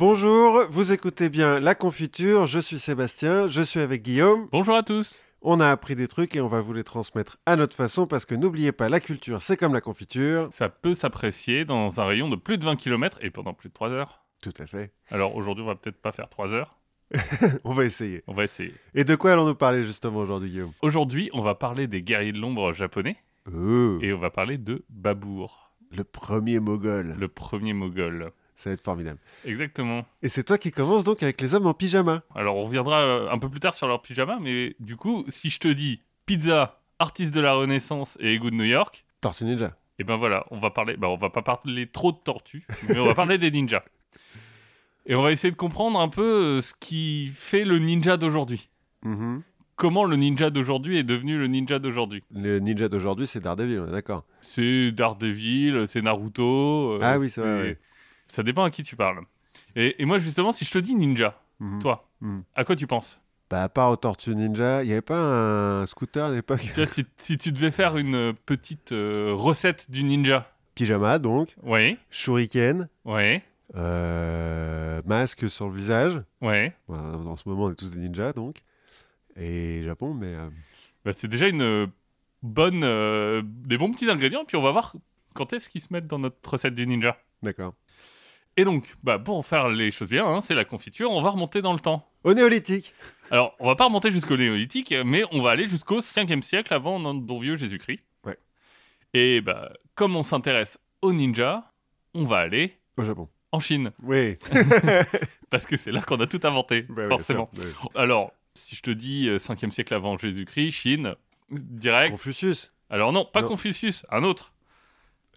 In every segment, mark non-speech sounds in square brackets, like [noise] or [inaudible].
Bonjour, vous écoutez bien La Confiture, je suis Sébastien, je suis avec Guillaume. Bonjour à tous. On a appris des trucs et on va vous les transmettre à notre façon parce que n'oubliez pas, la culture c'est comme la confiture. Ça peut s'apprécier dans un rayon de plus de 20 km et pendant plus de 3 heures. Tout à fait. Alors aujourd'hui, on va peut-être pas faire 3 heures. [laughs] on va essayer. On va essayer. Et de quoi allons-nous parler justement aujourd'hui, Guillaume? Aujourd'hui, on va parler des guerriers de l'ombre japonais Oh, et on va parler de Babour, le premier mogol. le premier moghol. Ça va être formidable. Exactement. Et c'est toi qui commences donc avec les hommes en pyjama. Alors on reviendra euh, un peu plus tard sur leur pyjama, mais du coup, si je te dis pizza, artiste de la Renaissance et égout de New York, Tortue Ninja. et ben voilà, on va parler, bah on va pas parler trop de tortues, mais on va parler des ninjas. Et on va essayer de comprendre un peu euh, ce qui fait le ninja d'aujourd'hui. Mhm. Comment le ninja d'aujourd'hui est devenu le ninja d'aujourd'hui. Le ninja d'aujourd'hui, c'est Daredevil, on est d'accord. C'est Daredevil, c'est Naruto. euh, Ah oui, c'est vrai. Ça dépend à qui tu parles. Et, et moi, justement, si je te dis ninja, Mhm. toi, Mhm. à quoi tu penses? Bah, à part aux Tortues Ninja, il n'y avait pas un scooter à l'époque? Tu vois, si, si tu devais faire une petite euh, recette du ninja? Pyjama, donc. Ouais, Shuriken. ouais, euh, masque sur le visage. ouais. En ce moment, on est tous des ninjas, donc. Et Japon, mais... euh, Bah, c'est déjà une bonne, des bons petits ingrédients. Puis on va voir quand est-ce qu'ils se mettent dans notre recette du ninja. D'accord. Et donc, bah, pour faire les choses bien, hein, c'est la confiture, on va remonter dans le temps. Au néolithique Alors, on va pas remonter jusqu'au néolithique, mais on va aller jusqu'au 5e siècle avant notre bon vieux Jésus-Christ. Ouais. Et bah, comme on s'intéresse aux ninjas, on va aller Au Japon. en Chine, Oui. [laughs] parce que c'est là qu'on a tout inventé, ouais, forcément. ça, ouais. Alors, si je te dis euh, 5e siècle avant Jésus-Christ, Chine, direct. Confucius. Alors non, pas Non. Confucius, un autre.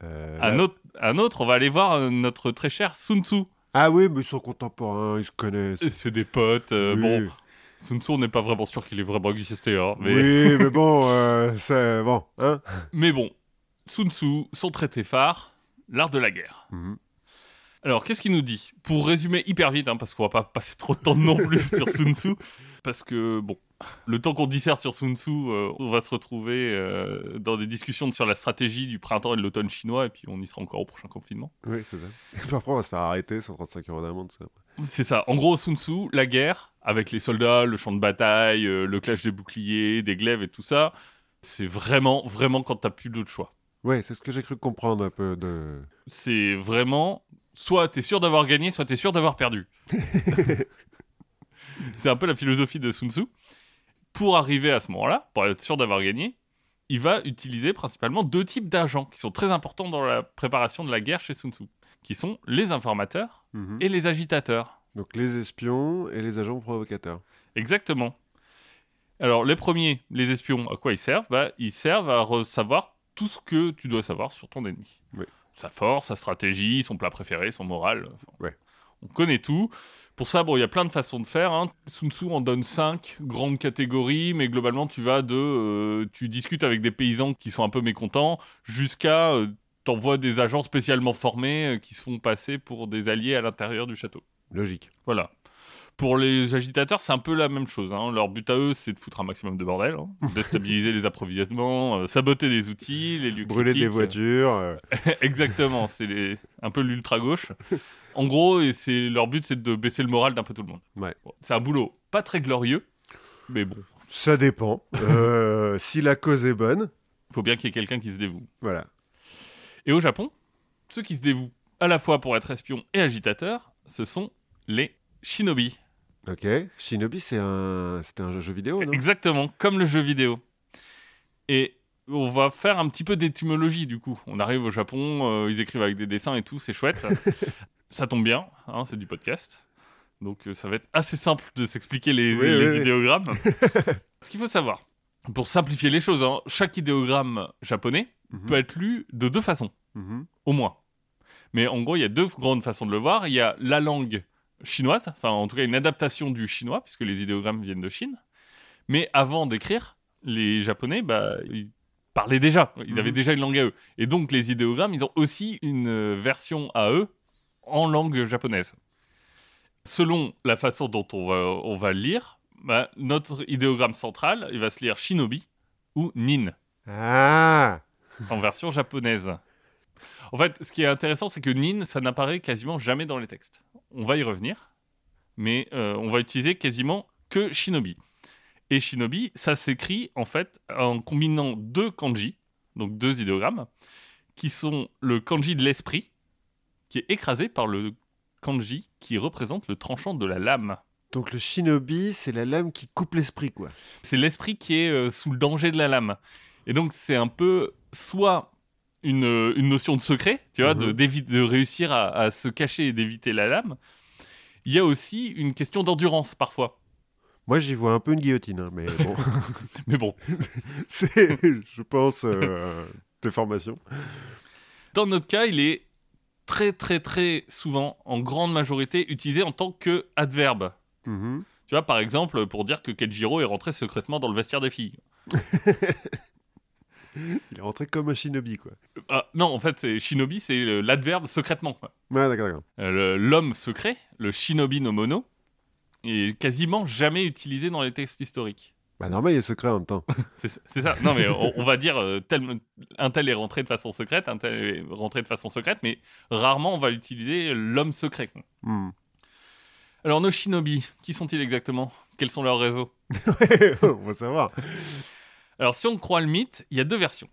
Euh, Un autre, un autre, on va aller voir euh, notre très cher Sun Tzu. Ah oui, mais ils sont contemporains, ils se connaissent. C'est des potes, euh, Oui. bon, Sun Tzu, on n'est pas vraiment sûr qu'il ait vraiment existé, hein, mais... Oui, [laughs] mais bon, euh, c'est... Bon, hein Mais bon, Sun Tzu, son traité phare, l'art de la guerre. Mhm. Alors, qu'est-ce qu'il nous dit? Pour résumer hyper vite, hein, parce qu'on va pas passer trop de temps non plus [laughs] sur Sun Tzu, parce que, bon, le temps qu'on disserte sur Sun Tzu, euh, on va se retrouver euh, dans des discussions sur la stratégie du printemps et de l'automne chinois, et puis on y sera encore au prochain confinement. Oui, c'est ça. Et puis après, on va se faire arrêter, 135 euros d'amende. C'est ça. En gros, Sun Tzu, la guerre, avec les soldats, le champ de bataille, euh, le clash des boucliers, des glaives et tout ça, c'est vraiment, vraiment quand t'as plus d'autre choix. Ouais, c'est ce que j'ai cru comprendre un peu de... c'est vraiment soit t'es sûr d'avoir gagné, soit t'es sûr d'avoir perdu. [laughs] c'est un peu la philosophie de Sun Tzu. Pour arriver à ce moment-là, pour être sûr d'avoir gagné, il va utiliser principalement deux types d'agents qui sont très importants dans la préparation de la guerre chez Sun Tzu, qui sont les informateurs Mhm. et les agitateurs. Donc les espions et les agents provocateurs. Exactement. Alors les premiers, les espions, à quoi ils servent? Bah, Ils servent à savoir tout ce que tu dois savoir sur ton ennemi. Oui. Sa force, sa stratégie, son plat préféré, son moral. enfin, Ouais. On connaît tout. Pour ça, bon, il y a plein de façons de faire. Hein. Sun Tzu en donne cinq grandes catégories, mais globalement, tu vas de, euh, tu discutes avec des paysans qui sont un peu mécontents, jusqu'à euh, t'envoies des agents spécialement formés euh, qui se font passer pour des alliés à l'intérieur du château. Logique. Voilà. Pour les agitateurs, c'est un peu la même chose. hein. Leur but à eux, c'est de foutre un maximum de bordel, hein. [laughs] déstabiliser les approvisionnements, euh, saboter les outils, les lieux Brûler des voitures. euh, [laughs] Exactement, c'est les- un peu l'ultra gauche. En gros, et c'est leur but, c'est de baisser le moral d'un peu tout le monde. Ouais. C'est un boulot pas très glorieux, mais bon, Ça dépend. Euh, [laughs] si la cause est bonne, il faut bien qu'il y ait quelqu'un qui se dévoue. voilà. Et au Japon, ceux qui se dévouent à la fois pour être espions et agitateurs, ce sont les shinobi. Ok. Shinobi, c'est un... C'était un jeu vidéo, non? Exactement, comme le jeu vidéo. Et on va faire un petit peu d'étymologie du coup. On arrive au Japon, euh, ils écrivent avec des dessins et tout, c'est chouette. [laughs] ça tombe bien, hein, c'est du podcast. Donc euh, ça va être assez simple de s'expliquer les, Oui, les oui, oui. idéogrammes. [laughs] Ce qu'il faut savoir, pour simplifier les choses, hein, chaque idéogramme japonais Mhm. peut être lu de deux façons, Mhm. au moins. Mais en gros, il y a deux grandes façons de le voir. Il y a la langue chinoise, enfin en tout cas une adaptation du chinois, puisque les idéogrammes viennent de Chine. Mais avant d'écrire, les Japonais, bah, ils parlaient déjà, ils avaient Mhm. déjà une langue à eux. Et donc les idéogrammes, ils ont aussi une euh, version à eux en langue japonaise. Selon la façon dont on va, on va le lire, bah, notre idéogramme central, il va se lire shinobi ou nin Ah en version japonaise. En fait, ce qui est intéressant, c'est que Nin, ça n'apparaît quasiment jamais dans les textes. On va y revenir, mais euh, on va utiliser quasiment que Shinobi. Et Shinobi, ça s'écrit en fait en combinant deux kanji, donc deux idéogrammes, qui sont le kanji de l'esprit, qui est écrasé par le kanji qui représente le tranchant de la lame. Donc le shinobi, c'est la lame qui coupe l'esprit, quoi. C'est l'esprit qui est euh, sous le danger de la lame. Et donc c'est un peu soit une, euh, une notion de secret, tu vois, de, Mhm. d'évi- de réussir à, à se cacher et d'éviter la lame. Il y a aussi une question d'endurance parfois. Moi, j'y vois un peu une guillotine, hein, mais bon, [laughs] [laughs] Mais bon, c'est, je pense, euh, des formations. dans notre cas, il est très très très souvent, en grande majorité, utilisé en tant que adverbe. Mhm. Tu vois, par exemple, pour dire que Kenjiro est rentré secrètement dans le vestiaire des filles. [laughs] Il est rentré comme un shinobi, quoi. Ah, non, en fait, Shinobi, c'est l'adverbe secrètement. quoi. Ouais, d'accord, d'accord. Euh, L'homme secret, le Shinobi no Mono, est quasiment jamais utilisé dans les textes historiques. Bah, normal, il est secret en même temps. [laughs] C'est ça. Non, mais on, on va dire euh, tel- un tel est rentré de façon secrète, un tel est rentré de façon secrète, mais rarement on va utiliser l'homme secret. Hmm. Alors, nos Shinobi, qui sont-ils exactement? Quels sont leurs réseaux? [laughs] On va savoir. Alors, si on croit le mythe, il y a deux versions.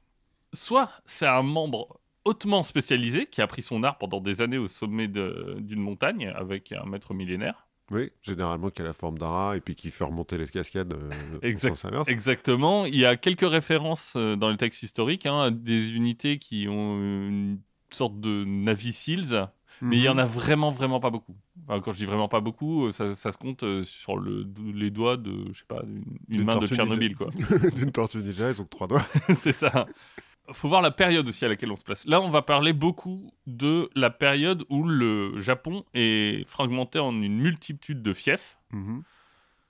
Soit c'est un membre hautement spécialisé qui a appris son art pendant des années au sommet d'une montagne avec un maître millénaire. Oui, généralement qui a la forme d'ara et puis qui fait remonter les cascades euh, Exact-. Exactement. Il y a quelques références euh, dans les textes historiques hein, à des unités qui ont une sorte de Navy Seals, mais il y en a vraiment, vraiment pas beaucoup. Enfin, quand je dis vraiment pas beaucoup, euh, ça, ça se compte euh, sur le, les doigts de, je sais pas, d'une une main de Tchernobyl, quoi. [laughs] D'une tortue ninja, ils ont que trois doigts. [laughs] c'est ça. Faut voir la période aussi à laquelle on se place. Là, on va parler beaucoup de la période où le Japon est fragmenté en une multitude de fiefs. Mhm.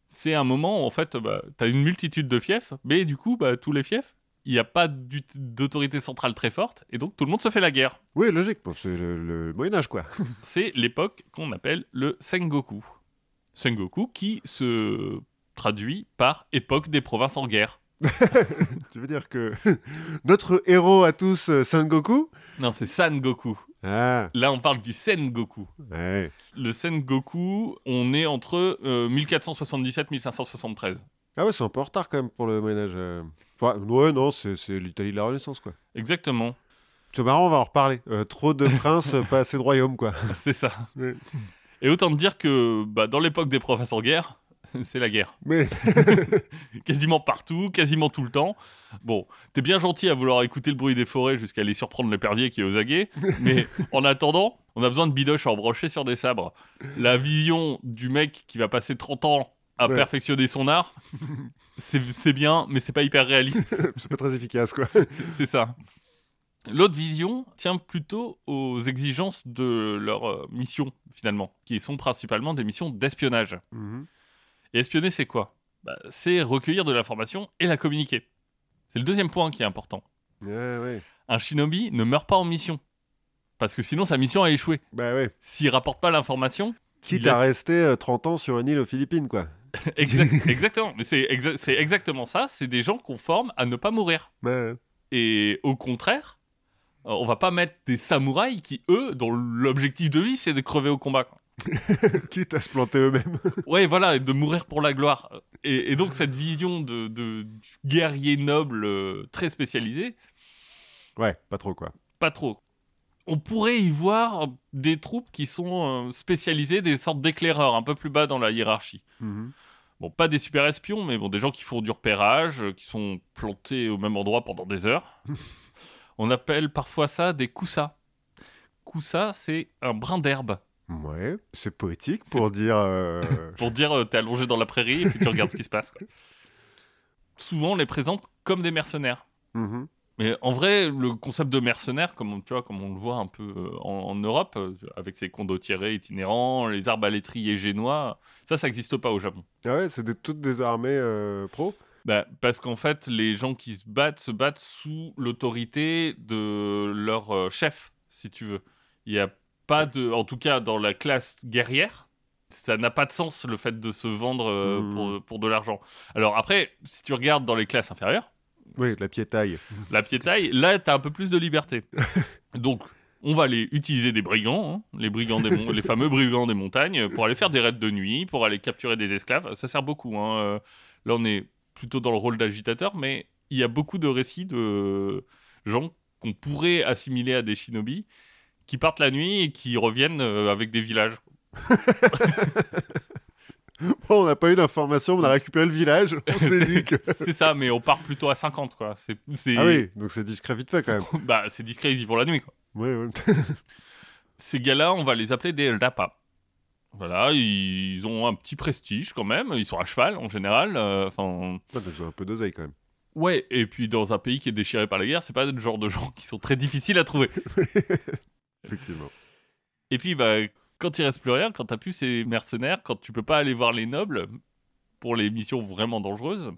C'est un moment où, en fait, bah, tu as une multitude de fiefs, mais du coup, bah, tous les fiefs, il n'y a pas d'autorité centrale très forte, et donc tout le monde se fait la guerre. Oui, logique. c'est le, le Moyen-Âge, quoi. [laughs] C'est l'époque qu'on appelle le Sengoku. Sengoku qui se traduit par époque des provinces en guerre. Tu veux dire que [laughs] notre héros à tous, euh, Sengoku Non, c'est Sangoku. Ah, Là, on parle du Sengoku. ouais. Le Sengoku, on est entre euh, 1477-1573. Ah ouais, c'est un peu en retard quand même pour le Moyen-Âge. euh. Enfin, ouais, non, c'est l'Italie de la Renaissance, quoi. Exactement, C'est marrant, on va en reparler. Euh, trop de princes, euh, [laughs] pas assez de royaumes, quoi. c'est ça. Ouais. Et autant te dire que bah, dans l'époque des en guerre, [laughs] c'est la guerre. Mais [laughs] Quasiment partout, quasiment tout le temps. Bon, t'es bien gentil à vouloir écouter le bruit des forêts jusqu'à aller surprendre l'épervier qui est aux aguets, mais [laughs] en attendant, on a besoin de bidoches à embrocher sur des sabres. La vision du mec qui va passer 30 ans à Ouais. perfectionner son art, c'est bien, mais c'est pas hyper réaliste. c'est pas très efficace, quoi. C'est ça. L'autre vision tient plutôt aux exigences de leur euh, mission, finalement, qui sont principalement des missions d'espionnage. Mhm. Et espionner, c'est quoi? Bah, C'est recueillir de l'information et la communiquer. C'est le deuxième point qui est important. Ouais, ouais. Un shinobi ne meurt pas en mission. Parce que sinon, sa mission a échoué. Bah ouais. S'il rapporte pas l'information, Quitte Il à laisse- rester euh, 30 ans sur une île aux Philippines, quoi. [laughs] exact- exactement. Mais c'est exa- c'est exactement ça. C'est des gens qu'on forme à ne pas mourir. Ouais. Et au contraire, euh, on va pas mettre des samouraïs qui, eux, dont l'objectif de vie, c'est de crever au combat. [laughs] Quitte à se planter eux-mêmes. [laughs] Ouais, voilà, et de mourir pour la gloire. Et, et donc, cette vision de, de guerrier noble euh, très spécialisé, ouais, pas trop, quoi. pas trop. On pourrait y voir des troupes qui sont euh, spécialisées, des sortes d'éclaireurs, un peu plus bas dans la hiérarchie. Mhm. Bon, pas des super espions, mais bon, des gens qui font du repérage, euh, qui sont plantés au même endroit pendant des heures. [laughs] On appelle parfois ça des coussas. Coussa, c'est un brin d'herbe. Ouais, c'est poétique pour dire. [laughs] euh, Pour dire, euh, t'es allongé dans la prairie et puis tu regardes ce qui se passe. quoi. Souvent, on les présente comme des mercenaires. mhm. Mais en vrai, le concept de mercenaire, comme on, tu vois, comme on le voit un peu euh, en, en Europe, euh, avec ses condottiérés itinérants, les arbalétriers génois, ça, ça n'existe pas au Japon. Ah ouais, c'est toutes des armées euh, pro? Bah, parce qu'en fait, les gens qui se battent se battent sous l'autorité de leur euh, chef, si tu veux. Il n'y a pas de, en tout cas dans la classe guerrière, ça n'a pas de sens le fait de se vendre euh, Hmm. pour, pour de l'argent. Alors après, si tu regardes dans les classes inférieures, Oui, la piétaille. [laughs] la piétaille, là, tu as un peu plus de liberté. [laughs] Donc, on va aller utiliser des brigands, hein, les, brigands des les fameux brigands des montagnes, pour aller faire des raids de nuit, pour aller capturer des esclaves. Ça sert beaucoup. hein. Euh, Là, on est plutôt dans le rôle d'agitateur, mais il y a beaucoup de récits de gens qu'on pourrait assimiler à des shinobi qui partent la nuit et qui reviennent euh, avec des villages. [laughs] Bon, on n'a pas eu d'informations, on a récupéré le village. [laughs] On s'est dit que. [laughs] C'est ça, mais on part plutôt à 50, quoi. C'est, Ah oui, donc c'est discret vite fait quand même. bah, c'est discret, ils y vont la nuit, quoi. Ouais, ouais. Ces gars-là, on va les appeler des Rapa. Voilà, ils ont un petit prestige quand même, ils sont à cheval en général. euh, Enfin, Ils ont un peu d'oseille quand même. ouais, et puis dans un pays qui est déchiré par la guerre, c'est pas le genre de gens qui sont très difficiles à trouver. Effectivement. Et puis, bah, quand il reste plus rien, quand t'as plus ces mercenaires, quand tu peux pas aller voir les nobles pour les missions vraiment dangereuses,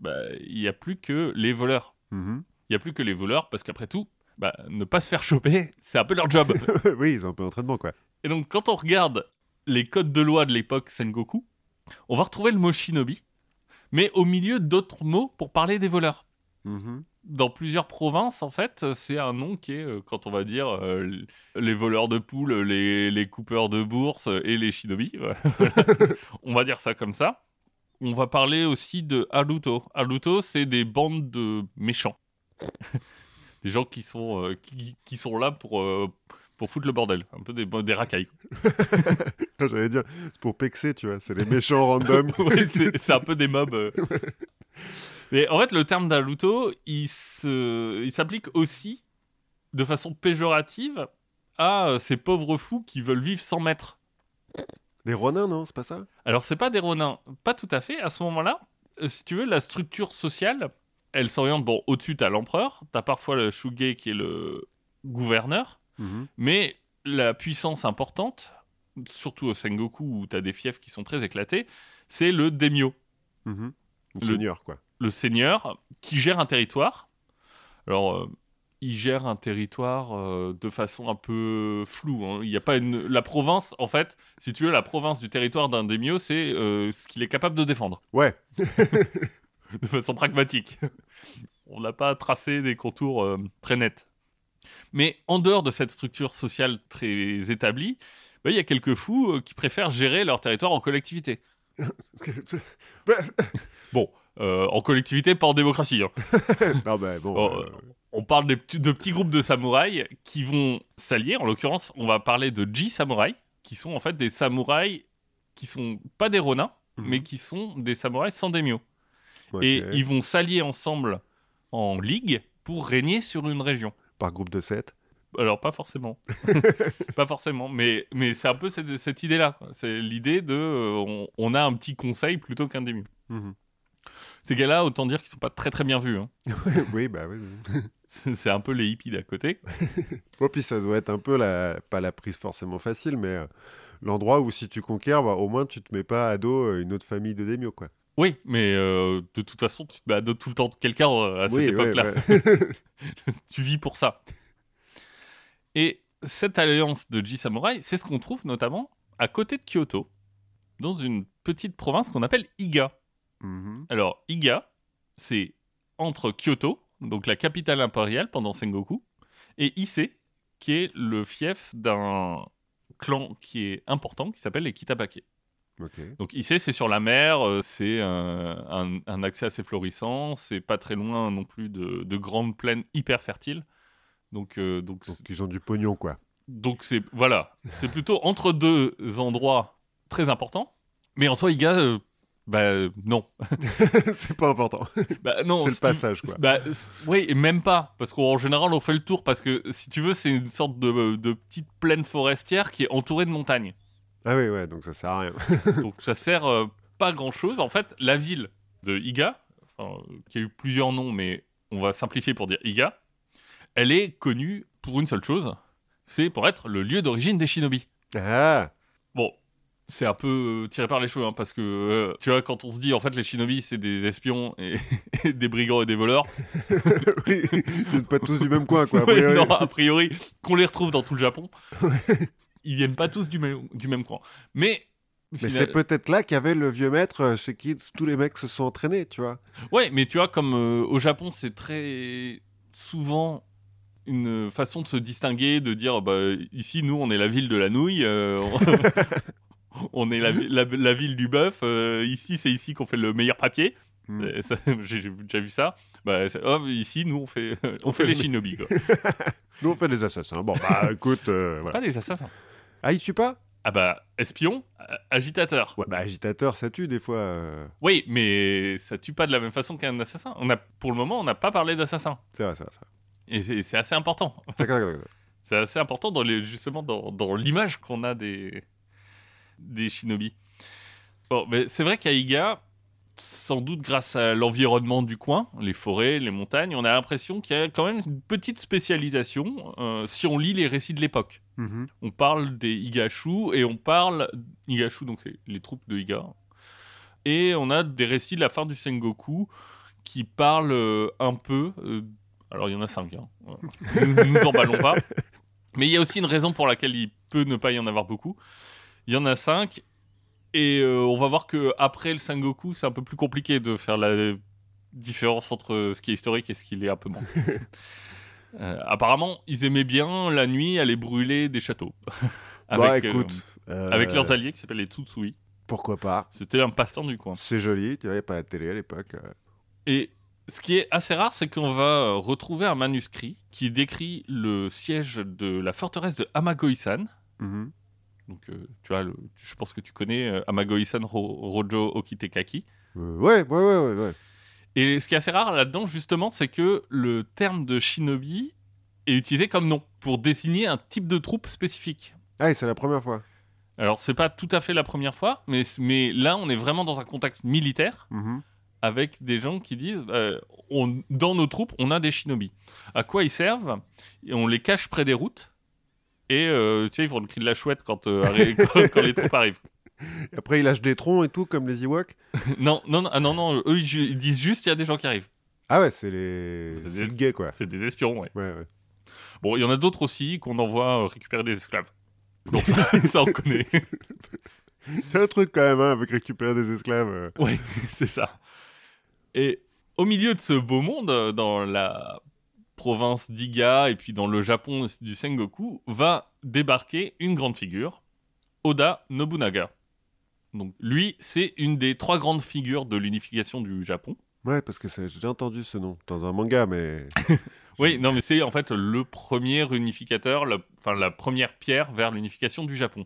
bah, il y a plus que les voleurs. Mhm. Il y a plus que les voleurs parce qu'après tout, bah, ne pas se faire choper, c'est un peu leur job. [laughs] oui, ils ont un peu d'entraînement quoi. Et donc, quand on regarde les codes de loi de l'époque Sengoku, on va retrouver le mot shinobi, mais au milieu d'autres mots pour parler des voleurs. Mhm. Dans plusieurs provinces, en fait, c'est un nom qui est, euh, quand on va dire, euh, les voleurs de poules, les, les coupeurs de bourse et les shinobi. voilà. [laughs] on va dire ça comme ça. On va parler aussi de Haruto. Haruto, c'est des bandes de méchants. [laughs] des gens qui sont, euh, qui, qui sont là pour, euh, pour foutre le bordel. Un peu des, des racailles. [laughs] J'allais dire, c'est pour pexer, tu vois. C'est les méchants random. Ouais, c'est un peu des mobs. Mais en fait, le terme d'Aluto, il se- il s'applique aussi de façon péjorative à euh, ces pauvres fous qui veulent vivre sans maître. Les ronins, non? C'est pas ça? Alors, c'est pas des ronins, pas tout à fait. À ce moment-là, euh, si tu veux, la structure sociale, elle s'oriente. Bon, au-dessus, t'as l'empereur, t'as parfois le shuge qui est le gouverneur, Mhm. mais la puissance importante, surtout au Sengoku où t'as des fiefs qui sont très éclatés, c'est le daimyo. Le Le- Seigneur, quoi. Le seigneur qui gère un territoire. Alors, euh, il gère un territoire euh, de façon un peu floue. hein. Il y a pas une... La province, en fait, si tu veux, la province du territoire d'un daimyo, c'est euh, ce qu'il est capable de défendre, Ouais. [laughs] de façon pragmatique. On n'a pas tracé des contours très nets. Mais en dehors de cette structure sociale très établie, bah, il y a quelques fous qui préfèrent gérer leur territoire en collectivité. [laughs] [laughs] Euh, en collectivité, pas en démocratie. hein. [laughs] non, bah bon. Oh, euh, On parle de petits groupes de samouraïs qui vont s'allier. En l'occurrence, on va parler de Ji samouraï, qui sont en fait des samouraïs qui sont pas des ronins, mhm. mais qui sont des samouraïs sans daimyo. Et ils vont s'allier ensemble en ligue pour régner sur une région. Par groupe de 7. Alors pas forcément, [laughs] pas forcément, mais mais c'est un peu cette, cette idée-là. C'est l'idée de euh, on, on a un petit conseil plutôt qu'un. Mhm. Ces gars-là, autant dire qu'ils sont pas très très bien vus. hein. [laughs] oui, bah oui. C'est un peu les hippies d'à côté. Bon, [laughs] puis ça doit être un peu la, pas la prise forcément facile, mais euh, l'endroit où si tu conquiers, bah, au moins tu te mets pas à dos euh, une autre famille de démio, quoi. Oui, mais euh, de toute façon, tu te bats de tout le temps de quelqu'un euh, à cette oui, époque-là. ouais. [laughs] tu vis pour ça. Et cette alliance de Ji Samurai, c'est ce qu'on trouve notamment à côté de Kyoto, dans une petite province qu'on appelle Iga. Mhm. Alors, Iga, c'est entre Kyoto, donc la capitale impériale pendant Sengoku, et Ise, qui est le fief d'un clan qui est important, qui s'appelle les Kitabake. Donc Issei, c'est sur la mer, euh, c'est euh, un, un accès assez florissant, c'est pas très loin non plus de, de grandes plaines hyper fertiles. Donc, euh, donc, ils ont du pognon, quoi. donc c'est voilà, c'est plutôt entre deux endroits très importants. Mais en soi, Iga, euh, bah euh, non, [laughs] c'est pas important. bah non. C'est le tu- passage, quoi. Bah, oui, et même pas, parce qu'en général, on fait le tour parce que si tu veux, c'est une sorte de, de petite plaine forestière qui est entourée de montagnes. Ah oui, ouais, donc ça sert à rien. [laughs] Donc ça sert euh, pas grand chose. En fait, la ville de Iga, enfin, euh, qui a eu plusieurs noms, mais on va simplifier pour dire Iga, elle est connue pour une seule chose c'est pour être le lieu d'origine des shinobi. Ah Bon, c'est un peu euh, tiré par les cheveux, hein, parce que euh, tu vois, quand on se dit en fait les shinobi c'est des espions et, [laughs] et des brigands et des voleurs, [laughs] Oui, ils viennent pas tous du même coin, quoi. a Ouais, priori. non, a priori, qu'on les retrouve dans tout le Japon, ils viennent pas tous du même, du même coin. Mais. Mais final- c'est peut-être là qu'il y avait le vieux maître euh, chez qui tous les mecs se sont entraînés, tu vois. Ouais, mais tu vois, comme euh, au Japon, c'est très souvent une façon de se distinguer, de dire bah, ici, nous, on est la ville de la nouille, euh, [laughs] on est la, vi- la- la ville du bœuf, euh, ici, c'est ici qu'on fait le meilleur papier. Mm. Euh, ça, [laughs] J'ai déjà vu ça. Bah, oh, ici, nous, on fait, [laughs] on fait fait les le- shinobi. Quoi. [laughs] Nous, on fait des assassins. Bon, bah écoute, euh, voilà. Pas des assassins. Ah, il tue pas? Ah bah, espion, agitateur. Ouais, bah agitateur, ça tue des fois. euh. Oui, mais ça tue pas de la même façon qu'un assassin. On a, pour le moment, on n'a pas parlé d'assassin. C'est vrai, c'est vrai. c'est vrai. Et c'est assez important. C'est assez important dans les, justement dans, dans l'image qu'on a des, des shinobi. Bon, mais c'est vrai qu'à Iga, sans doute grâce à l'environnement du coin, les forêts, les montagnes, on a l'impression qu'il y a quand même une petite spécialisation euh, si on lit les récits de l'époque. Mhm. On parle des Higashu et on parle. Higashu, donc c'est les troupes de Higa. Et on a des récits de la fin du Sengoku qui parlent euh, un peu. euh, alors il y en a cinq, hein. [laughs] nous nous emballons pas. Mais il y a aussi une raison pour laquelle il peut ne pas y en avoir beaucoup. Il y en a cinq. Et euh, on va voir que après le Sengoku, c'est un peu plus compliqué de faire la différence entre ce qui est historique et ce qui l'est un peu moins. [laughs] Euh, apparemment, ils aimaient bien la nuit aller brûler des châteaux. [laughs] bah avec, euh, écoute. avec leurs alliés qui s'appellent les Tsutsui. Pourquoi pas C'était un passe-temps du coin. C'est joli, tu vois, il n'y a pas la télé à l'époque. Et ce qui est assez rare, c'est qu'on va retrouver un manuscrit qui décrit le siège de la forteresse de Amagoisan. Mhm. Donc, euh, tu vois, le- je pense que tu connais euh, Amagoisan Ro- Rojo Okitekaki. Euh, ouais, ouais, ouais, ouais. Et ce qui est assez rare là-dedans, justement, c'est que le terme de shinobi est utilisé comme nom pour désigner un type de troupe spécifique. Ah, c'est la première fois. Alors, c'est pas tout à fait la première fois, mais, mais là, on est vraiment dans un contexte militaire Mhm. avec des gens qui disent euh, on, dans nos troupes, on a des shinobi. À quoi ils servent? Et On les cache près des routes. Et euh, tu sais, ils font le cri de la chouette quand, euh, [laughs] quand, quand les troupes arrivent. Et Après, il lâche des troncs et tout, comme les Ewoks. [laughs] Non, non, non, ah non, non, eux, ils, ils disent juste il y a des gens qui arrivent. Ah ouais, c'est les. C'est C'est des- le gay, quoi. C'est des espions, ouais. Ouais, ouais. Bon, il y en a d'autres aussi qu'on envoie euh, récupérer des esclaves. Donc ça, [laughs] ça on connaît. Il y a un truc quand même, hein, avec récupérer des esclaves. Oui, c'est ça. Et au milieu de ce beau monde, dans la province d'Iga et puis dans le Japon du Sengoku, va débarquer une grande figure, Oda Nobunaga. Donc lui, c'est une des trois grandes figures de l'unification du Japon. Ouais, parce que j'ai déjà entendu ce nom dans un manga, mais. [laughs] Oui, non, mais c'est en fait le premier unificateur, la- enfin la première pierre vers l'unification du Japon.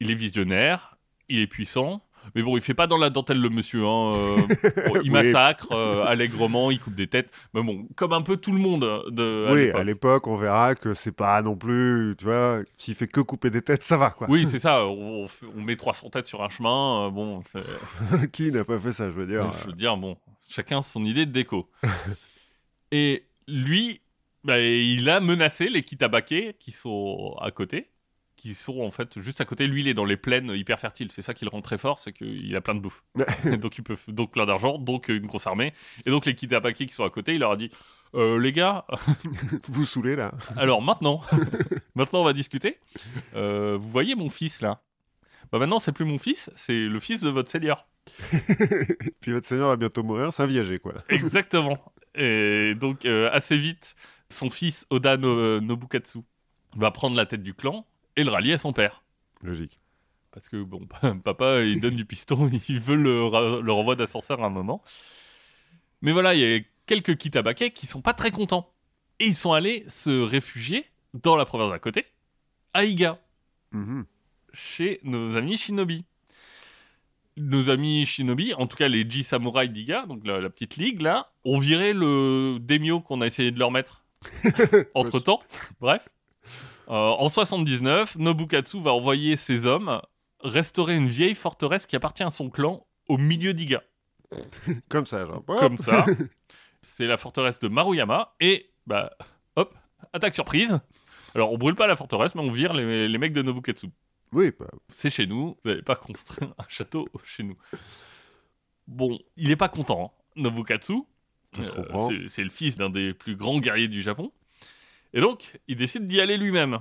Il est visionnaire, il est puissant, mais bon, il fait pas dans la dentelle le monsieur. hein, euh, [laughs] bon, il massacre euh, allègrement, il coupe des têtes, mais bon, comme un peu tout le monde de. à oui, à l'époque, on verra que c'est pas non plus. Tu vois, s'il fait que couper des têtes, ça va, quoi. Oui, c'est [laughs] ça. On, met 300 têtes sur un chemin. euh, bon, [laughs] Qui n'a pas fait ça, je veux dire. je veux dire, bon, chacun son idée de déco. Et lui, bah, il a menacé les Kitabake qui sont à côté, qui sont en fait juste à côté. Lui, il est dans les plaines hyper fertiles. C'est ça qui le rend très fort, c'est qu'il a plein de bouffe. [laughs] donc, il peut donc plein d'argent, donc une grosse armée. Et donc, les Kitabake qui sont à côté, il leur a dit Euh, Les gars, [laughs] Vous saoulez, là. [laughs] alors maintenant, maintenant on va discuter. Euh, vous voyez mon fils là? Bah maintenant, c'est plus mon fils, c'est le fils de votre seigneur. Puis votre seigneur va bientôt mourir, c'est un viager, quoi. Exactement. Et donc, euh, assez vite, son fils Oda no- Nobukatsu va prendre la tête du clan et le rallier à son père. Logique. Parce que, bon, [laughs] papa, il donne du piston, [laughs] il veut le, le renvoi d'ascenseur à un moment. Mais voilà, il y a quelques Kitabake qui sont pas très contents. Et ils sont allés se réfugier dans la province d'à côté, à Iga, Mhm. chez nos amis Shinobi. Nos amis Shinobi, en tout cas les J Samurai d'Iga, donc la, la petite ligue là, ont viré le Demio qu'on a essayé de leur mettre [laughs] entre temps. Bref. Euh, en 79, Nobukatsu va envoyer ses hommes restaurer une vieille forteresse qui appartient à son clan au milieu d'Iga. [laughs] Comme ça, genre. hop. Comme ça. [laughs] C'est la forteresse de Maruyama. Et, bah, hop, attaque surprise. Alors, on brûle pas la forteresse, mais on vire les, les mecs de Nobukatsu. Oui, bah, C'est chez nous, vous n'allez pas construire un château chez nous. Bon, il est pas content, hein, Nobukatsu. Euh, C'est le fils d'un des plus grands guerriers du Japon. Et donc, il décide d'y aller lui-même,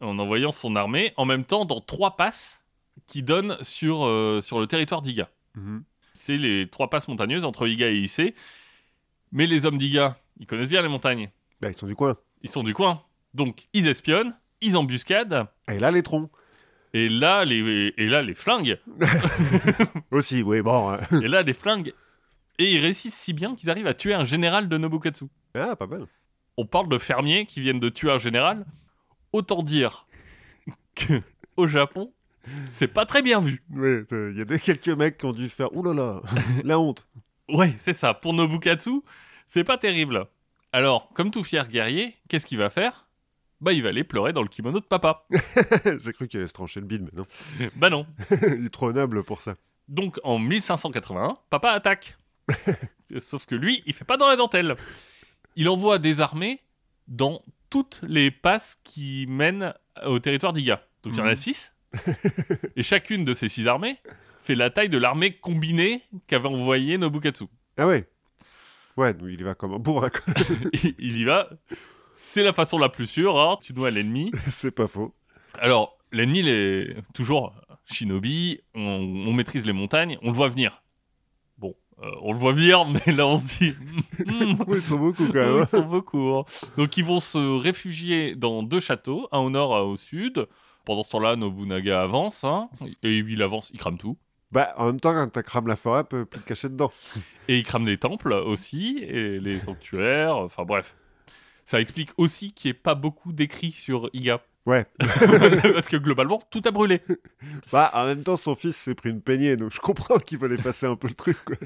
en envoyant son armée, en même temps, dans trois passes qui donnent sur, euh, sur le territoire d'Iga. mhm. C'est les trois passes montagneuses entre Iga et Issei. Mais les hommes d'Iga, ils connaissent bien les montagnes. Bah, ils sont du coin. Ils sont du coin. Donc, ils espionnent, ils embuscadent, Et là, les troncs. et là, les, et là, les flingues. [laughs] Aussi, oui, bon. hein. et là, les flingues. Et ils réussissent si bien qu'ils arrivent à tuer un général de Nobukatsu. Ah, pas mal. On parle de fermiers qui viennent de tuer un général. Autant dire que au Japon, c'est pas très bien vu. Oui, il y a des, quelques mecs qui ont dû faire. Ouh là là, [laughs] la honte. Ouais, c'est ça. Pour Nobukatsu, c'est pas terrible. Alors, comme tout fier guerrier, qu'est-ce qu'il va faire? Bah, il va aller pleurer dans le kimono de papa. [laughs] J'ai cru qu'il allait se trancher le bide, mais non. [laughs] bah non. il est trop noble pour ça. Donc, en 1581, papa attaque. Sauf que lui, il fait pas dans la dentelle. Il envoie des armées dans toutes les passes qui mènent au territoire d'Iga. Donc, il y en a Mhm. six. Et chacune de ces six armées fait la taille de l'armée combinée qu'avait envoyé Nobukatsu. Ah ouais Ouais, il y va comme un bourrin, [laughs] il il y va. C'est la façon la plus sûre, hein, tu dois à l'ennemi. [laughs] C'est pas faux. Alors, l'ennemi, il est toujours shinobi, on, on maîtrise les montagnes, on le voit venir. Euh, on le voit venir, [laughs] mais là on se dit... Hmm, Oui, ils sont beaucoup quand même. ils hein. sont beaucoup. hein. Donc ils vont se réfugier dans deux châteaux, un au nord, un au sud. Pendant ce temps-là, Nobunaga avance, hein, et il avance, il crame tout. Bah, en même temps, quand t'as cramé la forêt, peut plus te cacher dedans. Et il crame des temples aussi, et les sanctuaires, enfin bref. Ça explique aussi qu'il n'y ait pas beaucoup d'écrits sur Iga. Ouais. [laughs] [laughs] Parce que globalement, tout a brûlé. [laughs] Bah, en même temps, son fils s'est pris une peignée, donc je comprends qu'il fallait passer un peu le truc, quoi.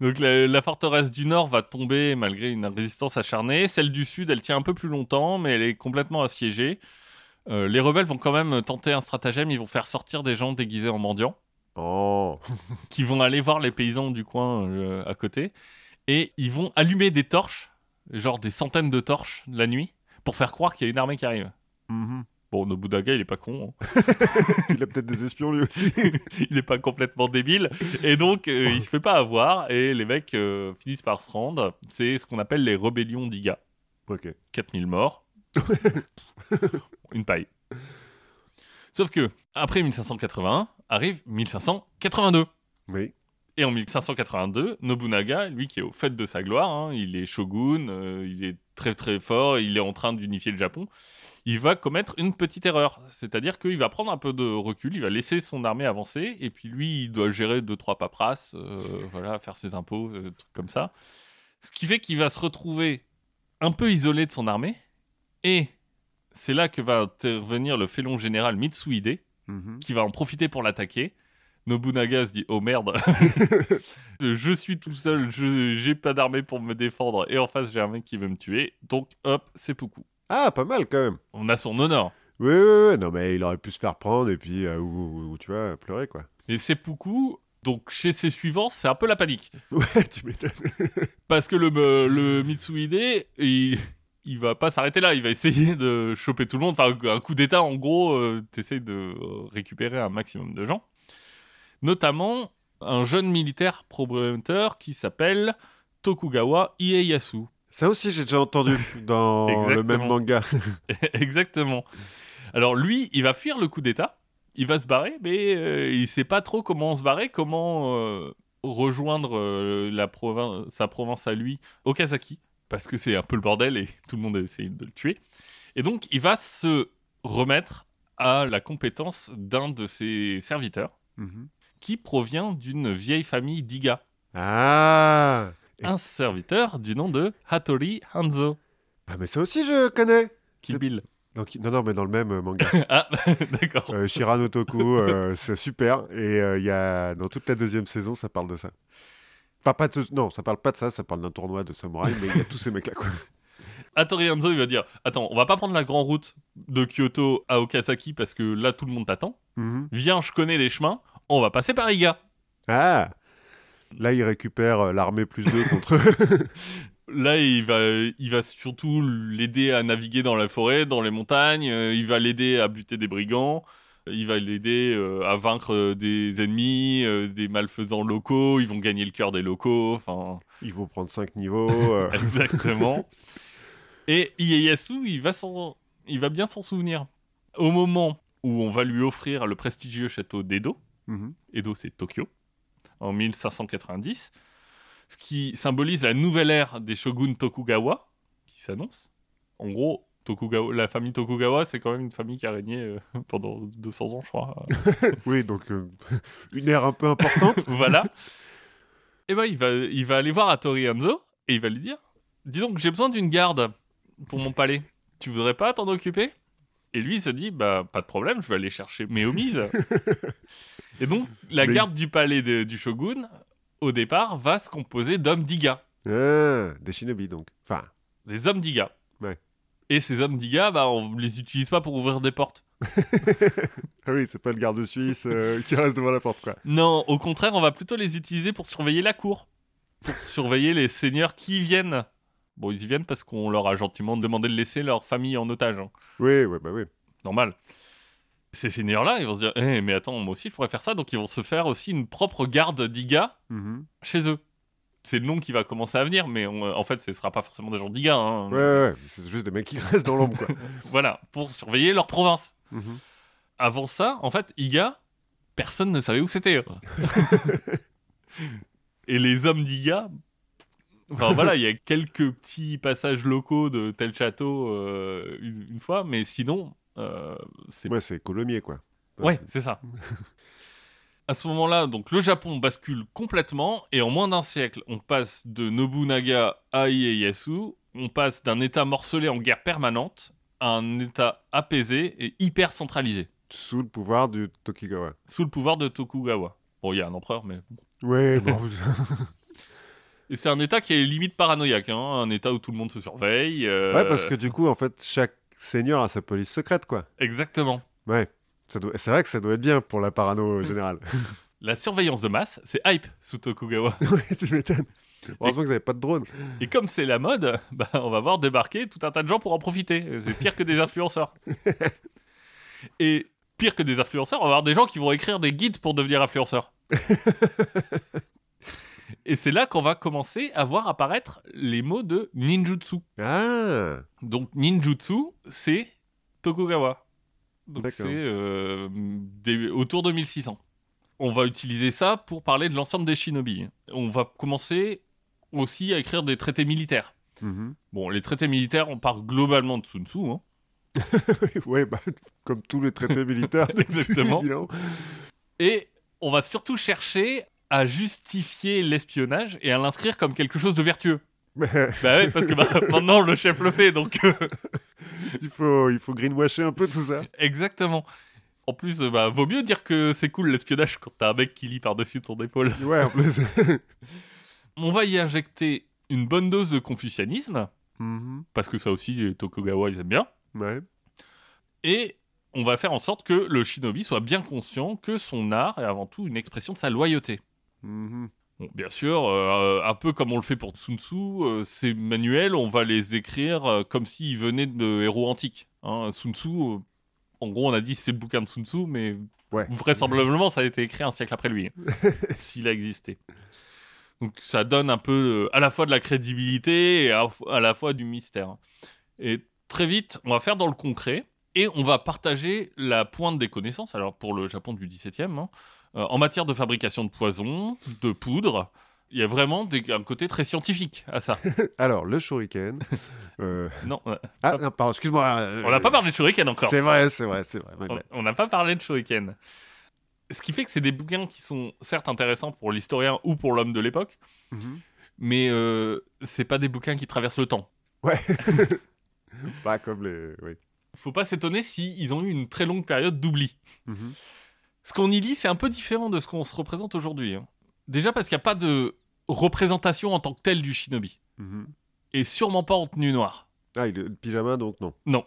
Donc la, la forteresse du nord va tomber malgré une résistance acharnée. Celle du sud, elle tient un peu plus longtemps, mais elle est complètement assiégée. Euh, les rebelles vont quand même tenter un stratagème. Ils vont faire sortir des gens déguisés en mendiants, Oh. qui vont aller voir les paysans du coin euh, à côté, et ils vont allumer des torches, genre des centaines de torches la nuit, pour faire croire qu'il y a une armée qui arrive. Mhm. Bon, Nobunaga, il est pas con. hein. [laughs] [laughs] Il a peut-être des espions lui aussi. [laughs] il est pas complètement débile et donc euh, il se fait pas avoir et les mecs euh, finissent par se rendre c'est ce qu'on appelle les rébellions d'Iga ok. 4000 morts une paille sauf que après 1581 arrive 1582 Oui. et en 1582 Nobunaga lui qui est au fait de sa gloire hein, il est shogun euh, il est très très fort il est en train d'unifier le Japon il va commettre une petite erreur. C'est-à-dire qu'il va prendre un peu de recul, il va laisser son armée avancer, et puis lui, il doit gérer deux, trois paperasses, euh, voilà, faire ses impôts, euh, trucs comme ça. Ce qui fait qu'il va se retrouver un peu isolé de son armée, et c'est là que va intervenir le félon général Mitsuhide, Mhm. qui va en profiter pour l'attaquer. Nobunaga se dit oh merde, [laughs] [laughs] je suis tout seul, je j'ai pas d'armée pour me défendre et en face j'ai un mec qui veut me tuer, donc hop c'est poucou. Ah, pas mal quand même. On a son honneur. Oui, oui, oui. Non, mais il aurait pu se faire prendre et puis, euh, ou, ou- tu vois, pleurer, quoi. Et c'est poucou, donc chez ses suivants c'est un peu la panique. [laughs] Ouais, tu m'étonnes. [laughs] Parce que le, euh, le Mitsuhide, il, il va pas s'arrêter là, il va essayer de choper tout le monde. Enfin, un coup d'état, en gros, euh, t'essayes de euh, récupérer un maximum de gens. Notamment un jeune militaire prometteur qui s'appelle Tokugawa Ieyasu. Ça aussi, j'ai déjà entendu dans [laughs] le même manga. [laughs] Exactement. Alors lui, il va fuir le coup d'état, il va se barrer, mais euh, il sait pas trop comment se barrer, comment euh, rejoindre euh, la province, sa province à lui, Okazaki, parce que c'est un peu le bordel et [laughs] tout le monde a essayé de le tuer. Et donc il va se remettre à la compétence d'un de ses serviteurs, Mhm. qui provient d'une vieille famille d'Iga, Ah un serviteur du nom de Hattori Hanzo, Ah, mais ça aussi, je connais. Kill C'est- Bill. Donc, non, non, mais dans le même euh, manga. [laughs] Ah, [laughs] d'accord. Euh, Shirano Toku, euh, c'est super. Et euh, il y a, dans toute la deuxième saison, ça parle de ça. Pas, pas de ce- Non, ça parle pas de ça, ça parle d'un tournoi de samouraï, mais il y a tous ces mecs-là, quoi. Hattori Hanzo, il va dire Attends, on va pas prendre la grande route de Kyoto à Okazaki parce que là tout le monde t'attend. Mhm. Viens, je connais les chemins, on va passer par Iga. Ah Là, il récupère euh, l'armée plus 2 contre eux. [laughs] Là, il va, il va surtout l'aider à naviguer dans la forêt, dans les montagnes. euh, il va l'aider à buter des brigands. Il va l'aider euh, à vaincre euh, des ennemis, euh, des malfaisants locaux. Ils vont gagner le cœur des locaux. Enfin, Ils vont prendre 5 niveaux. [laughs] euh. Exactement. Et Ieyasu, il va, s'en- il va bien s'en souvenir. Au moment où on va lui offrir le prestigieux château d'Edo, Mhm. Edo c'est Tokyo, en 1590, ce qui symbolise la nouvelle ère des shoguns Tokugawa, qui s'annonce. En gros, Tokugawa, la famille Tokugawa, c'est quand même une famille qui a régné euh, [laughs] pendant 200 ans, je crois. [laughs] Oui, donc euh, une ère un peu importante. [laughs] voilà. Et ben, il va, il va aller voir Hattori Hanzo et il va lui dire Dis donc, j'ai besoin d'une garde pour mon palais. Tu voudrais pas t'en occuper? Et lui, il se dit Bah, pas de problème, je vais aller chercher mes homies. [laughs] et donc, la Mais- garde du palais de- du shogun, au départ, va se composer d'hommes d'Iga. Ah, des shinobi, donc. Enfin, Des hommes d'Iga. Ouais. Et ces hommes d'Iga, bah, on les utilise pas pour ouvrir des portes. [laughs] ah oui, c'est pas le garde suisse euh, qui reste devant la porte, quoi. Non, au contraire, on va plutôt les utiliser pour surveiller la cour. Pour surveiller les seigneurs qui y viennent. Bon, ils y viennent parce qu'on leur a gentiment demandé de laisser leur famille en otage. hein. Oui, ouais, bah oui. Normal. Ces seigneurs-là, ils vont se dire Eh, mais attends, moi aussi, je pourrais faire ça. Donc, ils vont se faire aussi une propre garde d'IGA Mhm. chez eux. C'est le nom qui va commencer à venir, mais on- en fait, ce sera pas forcément des gens d'IGA. hein. Ouais, ouais, ouais, c'est juste des mecs qui [laughs] restent dans l'ombre, quoi. [laughs] Voilà, pour surveiller leur province. Mhm. Avant ça, en fait, Iga, personne ne savait où c'était. [laughs] Et les hommes d'Iga, enfin voilà, [laughs] il y a quelques petits passages locaux de tel château euh, une, une fois, mais sinon, euh, c'est Ouais, c'est Colomiers, quoi. ouais, c'est ça. [laughs] À ce moment-là, donc le Japon bascule complètement et en moins d'un siècle, on passe de Nobunaga à Ieyasu, on passe d'un état morcelé en guerre permanente à un état apaisé et hyper centralisé, Sous le pouvoir du Tokigawa. sous le pouvoir de Tokugawa. Bon, il y a un empereur, mais Ouais, [laughs] bon. Et c'est un état qui est limite paranoïaque, hein, un état où tout le monde se surveille. euh, ouais, parce que du coup, en fait, chaque seigneur a sa police secrète, quoi. Exactement. Ouais. Ça doit... C'est vrai que ça doit être bien pour la parano [laughs] générale. [laughs] La surveillance de masse, c'est hype sous Tokugawa. [laughs] ouais, tu m'étonnes. Heureusement que vous n'avez pas de drone. Et comme c'est la mode, bah, on va voir débarquer tout un tas de gens pour en profiter. C'est pire que des influenceurs. Et pire que des influenceurs, on va avoir des gens qui vont écrire des guides pour devenir influenceurs. Et c'est là qu'on va commencer à voir apparaître les mots de ninjutsu. Ah Donc ninjutsu, c'est Tokugawa. Donc c'est euh, autour de 1600. On va utiliser ça pour parler de l'ensemble des shinobi. On va commencer aussi à écrire des traités militaires. Mhm. Bon, les traités militaires, on part globalement de Sun Tzu. hein. [laughs] Ouais, bah, comme tous les traités militaires. [laughs] Exactement. Et on va surtout chercher à justifier l'espionnage et à l'inscrire comme quelque chose de vertueux. Mais [laughs] Bah ouais, parce que bah, [laughs] maintenant le chef le fait, donc euh, [laughs] il faut, il faut greenwasher un peu tout ça. exactement. En plus, euh, bah, vaut mieux dire que c'est cool l'espionnage quand t'as un mec qui lit par-dessus ton épaule. Ouais, en plus. On va y injecter une bonne dose de confucianisme, Mhm. parce que ça aussi, les Tokugawa, ils aiment bien. Ouais. Et on va faire en sorte que le shinobi soit bien conscient que son art est avant tout une expression de sa loyauté. Mhm. Bon, bien sûr, euh, un peu comme on le fait pour Sun Tzu, euh, ces manuels, on va les écrire euh, comme s'ils venaient de héros antiques. Hein, Sun Tzu, en gros, on a dit c'est le bouquin de Sun Tzu, mais Ouais. vraisemblablement, ça a été écrit un siècle après lui, [laughs] s'il a existé. Donc ça donne un peu à la fois de la crédibilité et à, à la fois du mystère. Et très vite, on va faire dans le concret et on va partager la pointe des connaissances. Alors pour le Japon du 17e, hein, euh, en matière de fabrication de poison, de poudre, il y a vraiment des- un côté très scientifique à ça. [laughs] Alors, le shuriken. [laughs] euh, non, euh, Ah, non, pardon, excuse-moi. euh, on n'a pas parlé de shuriken encore. C'est vrai, c'est vrai, c'est vrai. On- n'a pas parlé de shuriken. Ce qui fait que c'est des bouquins qui sont certes intéressants pour l'historien ou pour l'homme de l'époque, Mhm. mais euh, c'est pas des bouquins qui traversent le temps. Ouais. [laughs] pas comme les. Oui. Faut pas s'étonner s'ils ont eu une très longue période d'oubli. Mhm. Ce qu'on y lit, c'est un peu différent de ce qu'on se représente aujourd'hui. hein. Déjà parce qu'il n'y a pas de représentation en tant que telle du shinobi. Mhm. Et sûrement pas en tenue noire. Ah, il est le pyjama, donc non. Non.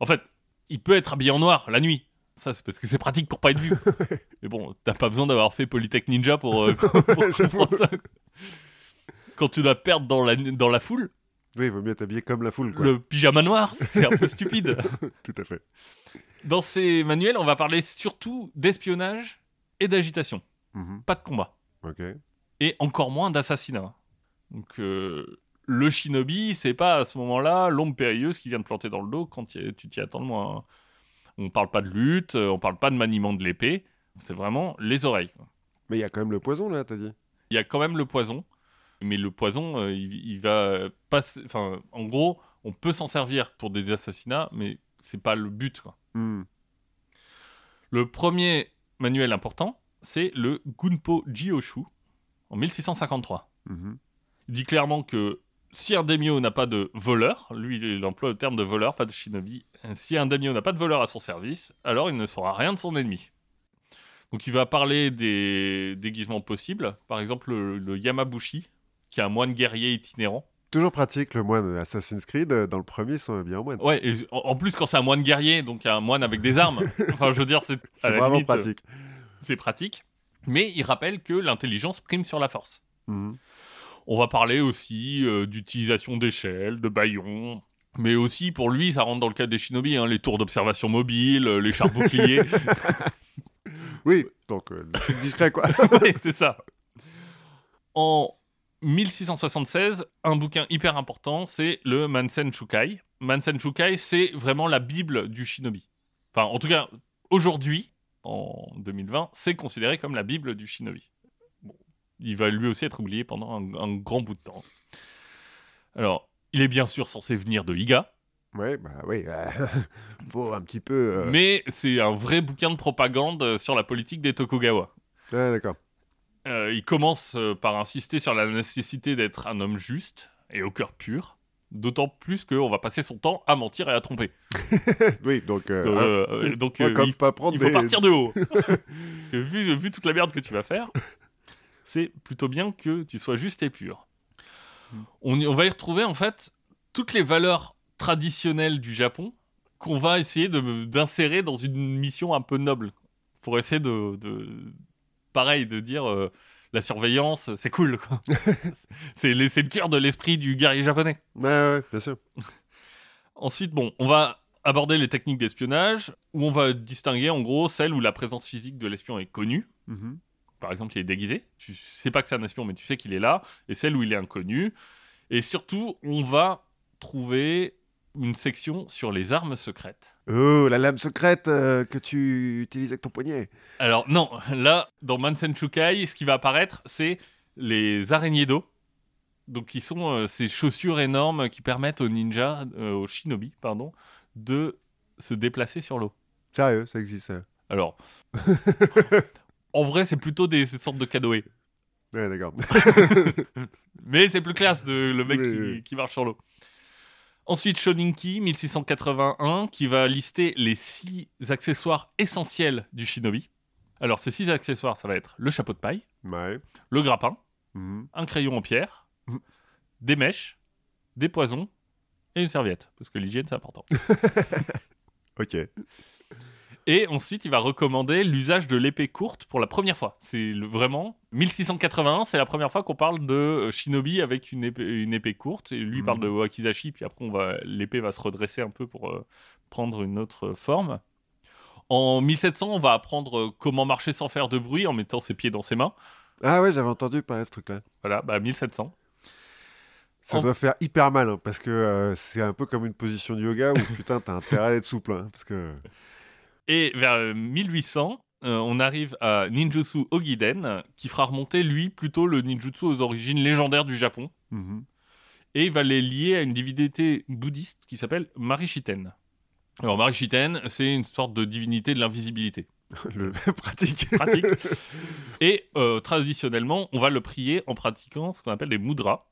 En fait, il peut être habillé en noir la nuit. Ça, c'est parce que c'est pratique pour pas être vu. [laughs] Mais bon, t'as pas besoin d'avoir fait Polytech Ninja pour, euh, [laughs] pour comprendre ça. Quand tu dois perdre dans la, dans la foule, Oui, il vaut mieux t'habiller comme la foule, quoi. le pyjama noir, c'est un peu stupide. [laughs] Tout à fait. Dans ces manuels, on va parler surtout d'espionnage et d'agitation. Mhm. Pas de combat. Et encore moins d'assassinat. Donc euh, le shinobi, c'est pas à ce moment-là l'ombre périlleuse qui vient te planter dans le dos quand tu t'y attends le moins. hein. On parle pas de lutte, euh, on parle pas de maniement de l'épée, c'est vraiment les oreilles. Mais il y a quand même le poison, là, t'as dit Il y a quand même le poison, mais le poison, euh, il, il va passer. Enfin, en gros, On peut s'en servir pour des assassinats, mais c'est pas le but. Quoi. Hmm. Le premier manuel important, c'est le Gunpo Jioshu en 1653. Mhm. Il dit clairement que si un daimyo n'a pas de voleur, lui il emploie le terme de voleur, pas de shinobi, si un daimyo n'a pas de voleur à son service, alors il ne saura rien de son ennemi. Donc il va parler des déguisements possibles, par exemple le, le Yamabushi, qui est un moine guerrier itinérant. Toujours pratique, le moine Assassin's Creed. euh, Dans le premier, sont bien en moine. Ouais, et en plus quand c'est un moine guerrier, donc un moine avec des armes, [laughs] enfin je veux dire c'est vraiment limite, pratique. c'est pratique. Mais il rappelle que l'intelligence prime sur la force. Mhm. On va parler aussi euh, d'utilisation d'échelles, de baillons. Mais aussi, pour lui, ça rentre dans le cadre des shinobi, hein, les tours d'observation mobile, euh, les chars [laughs] boucliers. Oui, donc euh, le truc discret, quoi. [laughs] Oui, c'est ça. En 1676, un bouquin hyper important, c'est le Mansen Shukai. Mansen Shukai, c'est vraiment la bible du shinobi. Enfin, en tout cas, aujourd'hui, en 2020, c'est considéré comme la bible du shinobi. Bon, il va lui aussi être oublié pendant un, un grand bout de temps. Alors, il est bien sûr censé venir de Iga, Ouais, bah oui. euh, [laughs] faut un petit peu. euh, mais c'est un vrai bouquin de propagande sur la politique des Tokugawa. Ouais, d'accord. Euh, il commence euh, par insister sur la nécessité d'être un homme juste et au cœur pur. D'autant plus qu'on va passer son temps à mentir et à tromper. [laughs] oui, donc. euh, hein, Euh, euh, donc il, pas prendre il faut des- partir de haut. [laughs] Parce que vu, vu toute la merde que tu vas faire, c'est plutôt bien que tu sois juste et pur. On, va y retrouver en fait toutes les valeurs traditionnelles du Japon qu'on va essayer d'insérer dans une mission un peu noble. Pour essayer de... de- pareil, de dire... euh, la surveillance, c'est cool. quoi. [laughs] [laughs] c'est le cœur de l'esprit du guerrier japonais. Ouais, ouais, bien sûr. [laughs] Ensuite, bon, on va aborder les techniques d'espionnage, où on va distinguer en gros celles où la présence physique de l'espion est connue. Mhm. Par exemple, il est déguisé. Tu sais pas que c'est un espion, mais tu sais qu'il est là. Et celle où il est inconnu. Et surtout, on va trouver une section sur les armes secrètes. Oh, la lame secrète euh, que tu utilises avec ton poignet. Alors non, là, dans Mansen Shukai, ce qui va apparaître, c'est les araignées d'eau. Donc, qui sont euh, ces chaussures énormes qui permettent aux ninjas, euh, aux shinobi, pardon, de se déplacer sur l'eau. Sérieux, ça existe. ça. Alors, [laughs] en vrai, c'est plutôt des, sortes de canoës. Ouais, d'accord. [laughs] Mais c'est plus classe de le mec Oui, qui, oui. qui marche sur l'eau. Ensuite, Shoninki, 1681, qui va lister les six accessoires essentiels du shinobi. Alors, ces six accessoires, ça va être le chapeau de paille, ouais. le grappin, Mhm. un crayon en pierre, Mhm. des mèches, des poisons et une serviette, parce que l'hygiène, c'est important. [laughs] Ok. Et ensuite, il va recommander l'usage de l'épée courte pour la première fois. C'est vraiment 1681, c'est la première fois qu'on parle de euh, shinobi avec une épée, une épée courte. Et lui il parle Mhm. de wakizashi, puis après va l'épée va se redresser un peu pour euh, prendre une autre forme. En 1700, on va apprendre euh, comment marcher sans faire de bruit en mettant ses pieds dans ses mains. Ah ouais, j'avais entendu parler de ce truc-là. Voilà, bah 1700. Ça En- doit faire hyper mal, hein, parce que euh, c'est un peu comme une position de yoga où putain, t'as intérêt à être souple. hein, parce que... Et vers euh, 1800, euh, on arrive à Ninjutsu Ogiden, qui fera remonter lui plutôt le ninjutsu aux origines légendaires du Japon. Mhm. et il va les lier à une divinité bouddhiste qui s'appelle Marishiten. Alors Marishiten, c'est une sorte de divinité de l'invisibilité. [laughs] Le [laughs] pratique. Pratique. [laughs] et euh, traditionnellement, on va le prier en pratiquant ce qu'on appelle les mudras.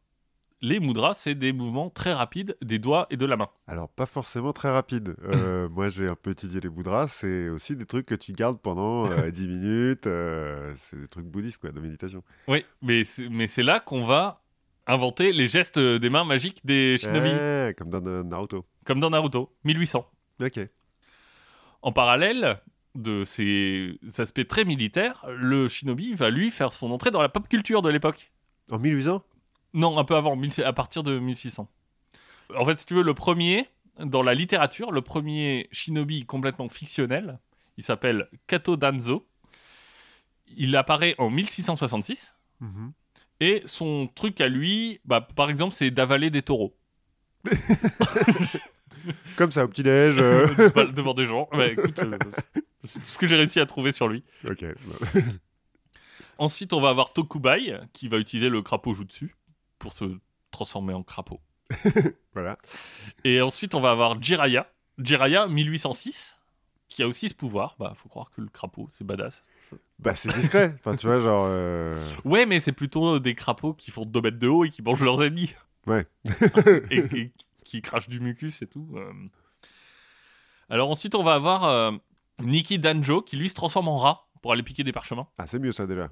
Les mudras, c'est des mouvements très rapides des doigts et de la main. Alors, pas forcément très rapide. Euh, [laughs] moi, j'ai un peu étudié les boudras. C'est aussi des trucs que tu gardes pendant euh, [laughs] 10 minutes. euh, c'est des trucs bouddhistes, quoi, de méditation. Oui, mais c'est, là qu'on va inventer les gestes des mains magiques des shinobi, Ouais, comme dans euh, Naruto. comme dans Naruto, 1800. Ok. En parallèle de ces aspects très militaires, le shinobi va lui faire son entrée dans la pop culture de l'époque. En 1800 Non, un peu avant, 1000 à partir de 1600. En fait, si tu veux, le premier, dans la littérature, le premier shinobi complètement fictionnel, il s'appelle Kato Danzo. Il apparaît en 1666. Mhm. Et son truc à lui, bah, par exemple, c'est d'avaler des taureaux [laughs] [laughs] Comme ça, au petit-déj. euh. [laughs] devant devant des gens. Bah, écoute, euh, c'est tout ce que j'ai réussi à trouver sur lui. ok. Ensuite, on va avoir Tokubai, qui va utiliser le crapaud jutsu pour se transformer en crapaud. [laughs] Voilà. Et ensuite, on va avoir Jiraya. Jiraya, 1806, qui a aussi ce pouvoir. Bah, faut croire que le crapaud, c'est badass. Bah, c'est discret. [laughs] Enfin, tu vois, genre. euh, Ouais, mais c'est plutôt des crapauds qui font 2 mètres de haut et qui mangent leurs ennemis. Ouais. [laughs] et, et qui crachent du mucus et tout. euh. Alors ensuite, on va avoir euh, Nikki Danjo qui lui se transforme en rat pour aller piquer des parchemins. Ah, c'est mieux ça déjà.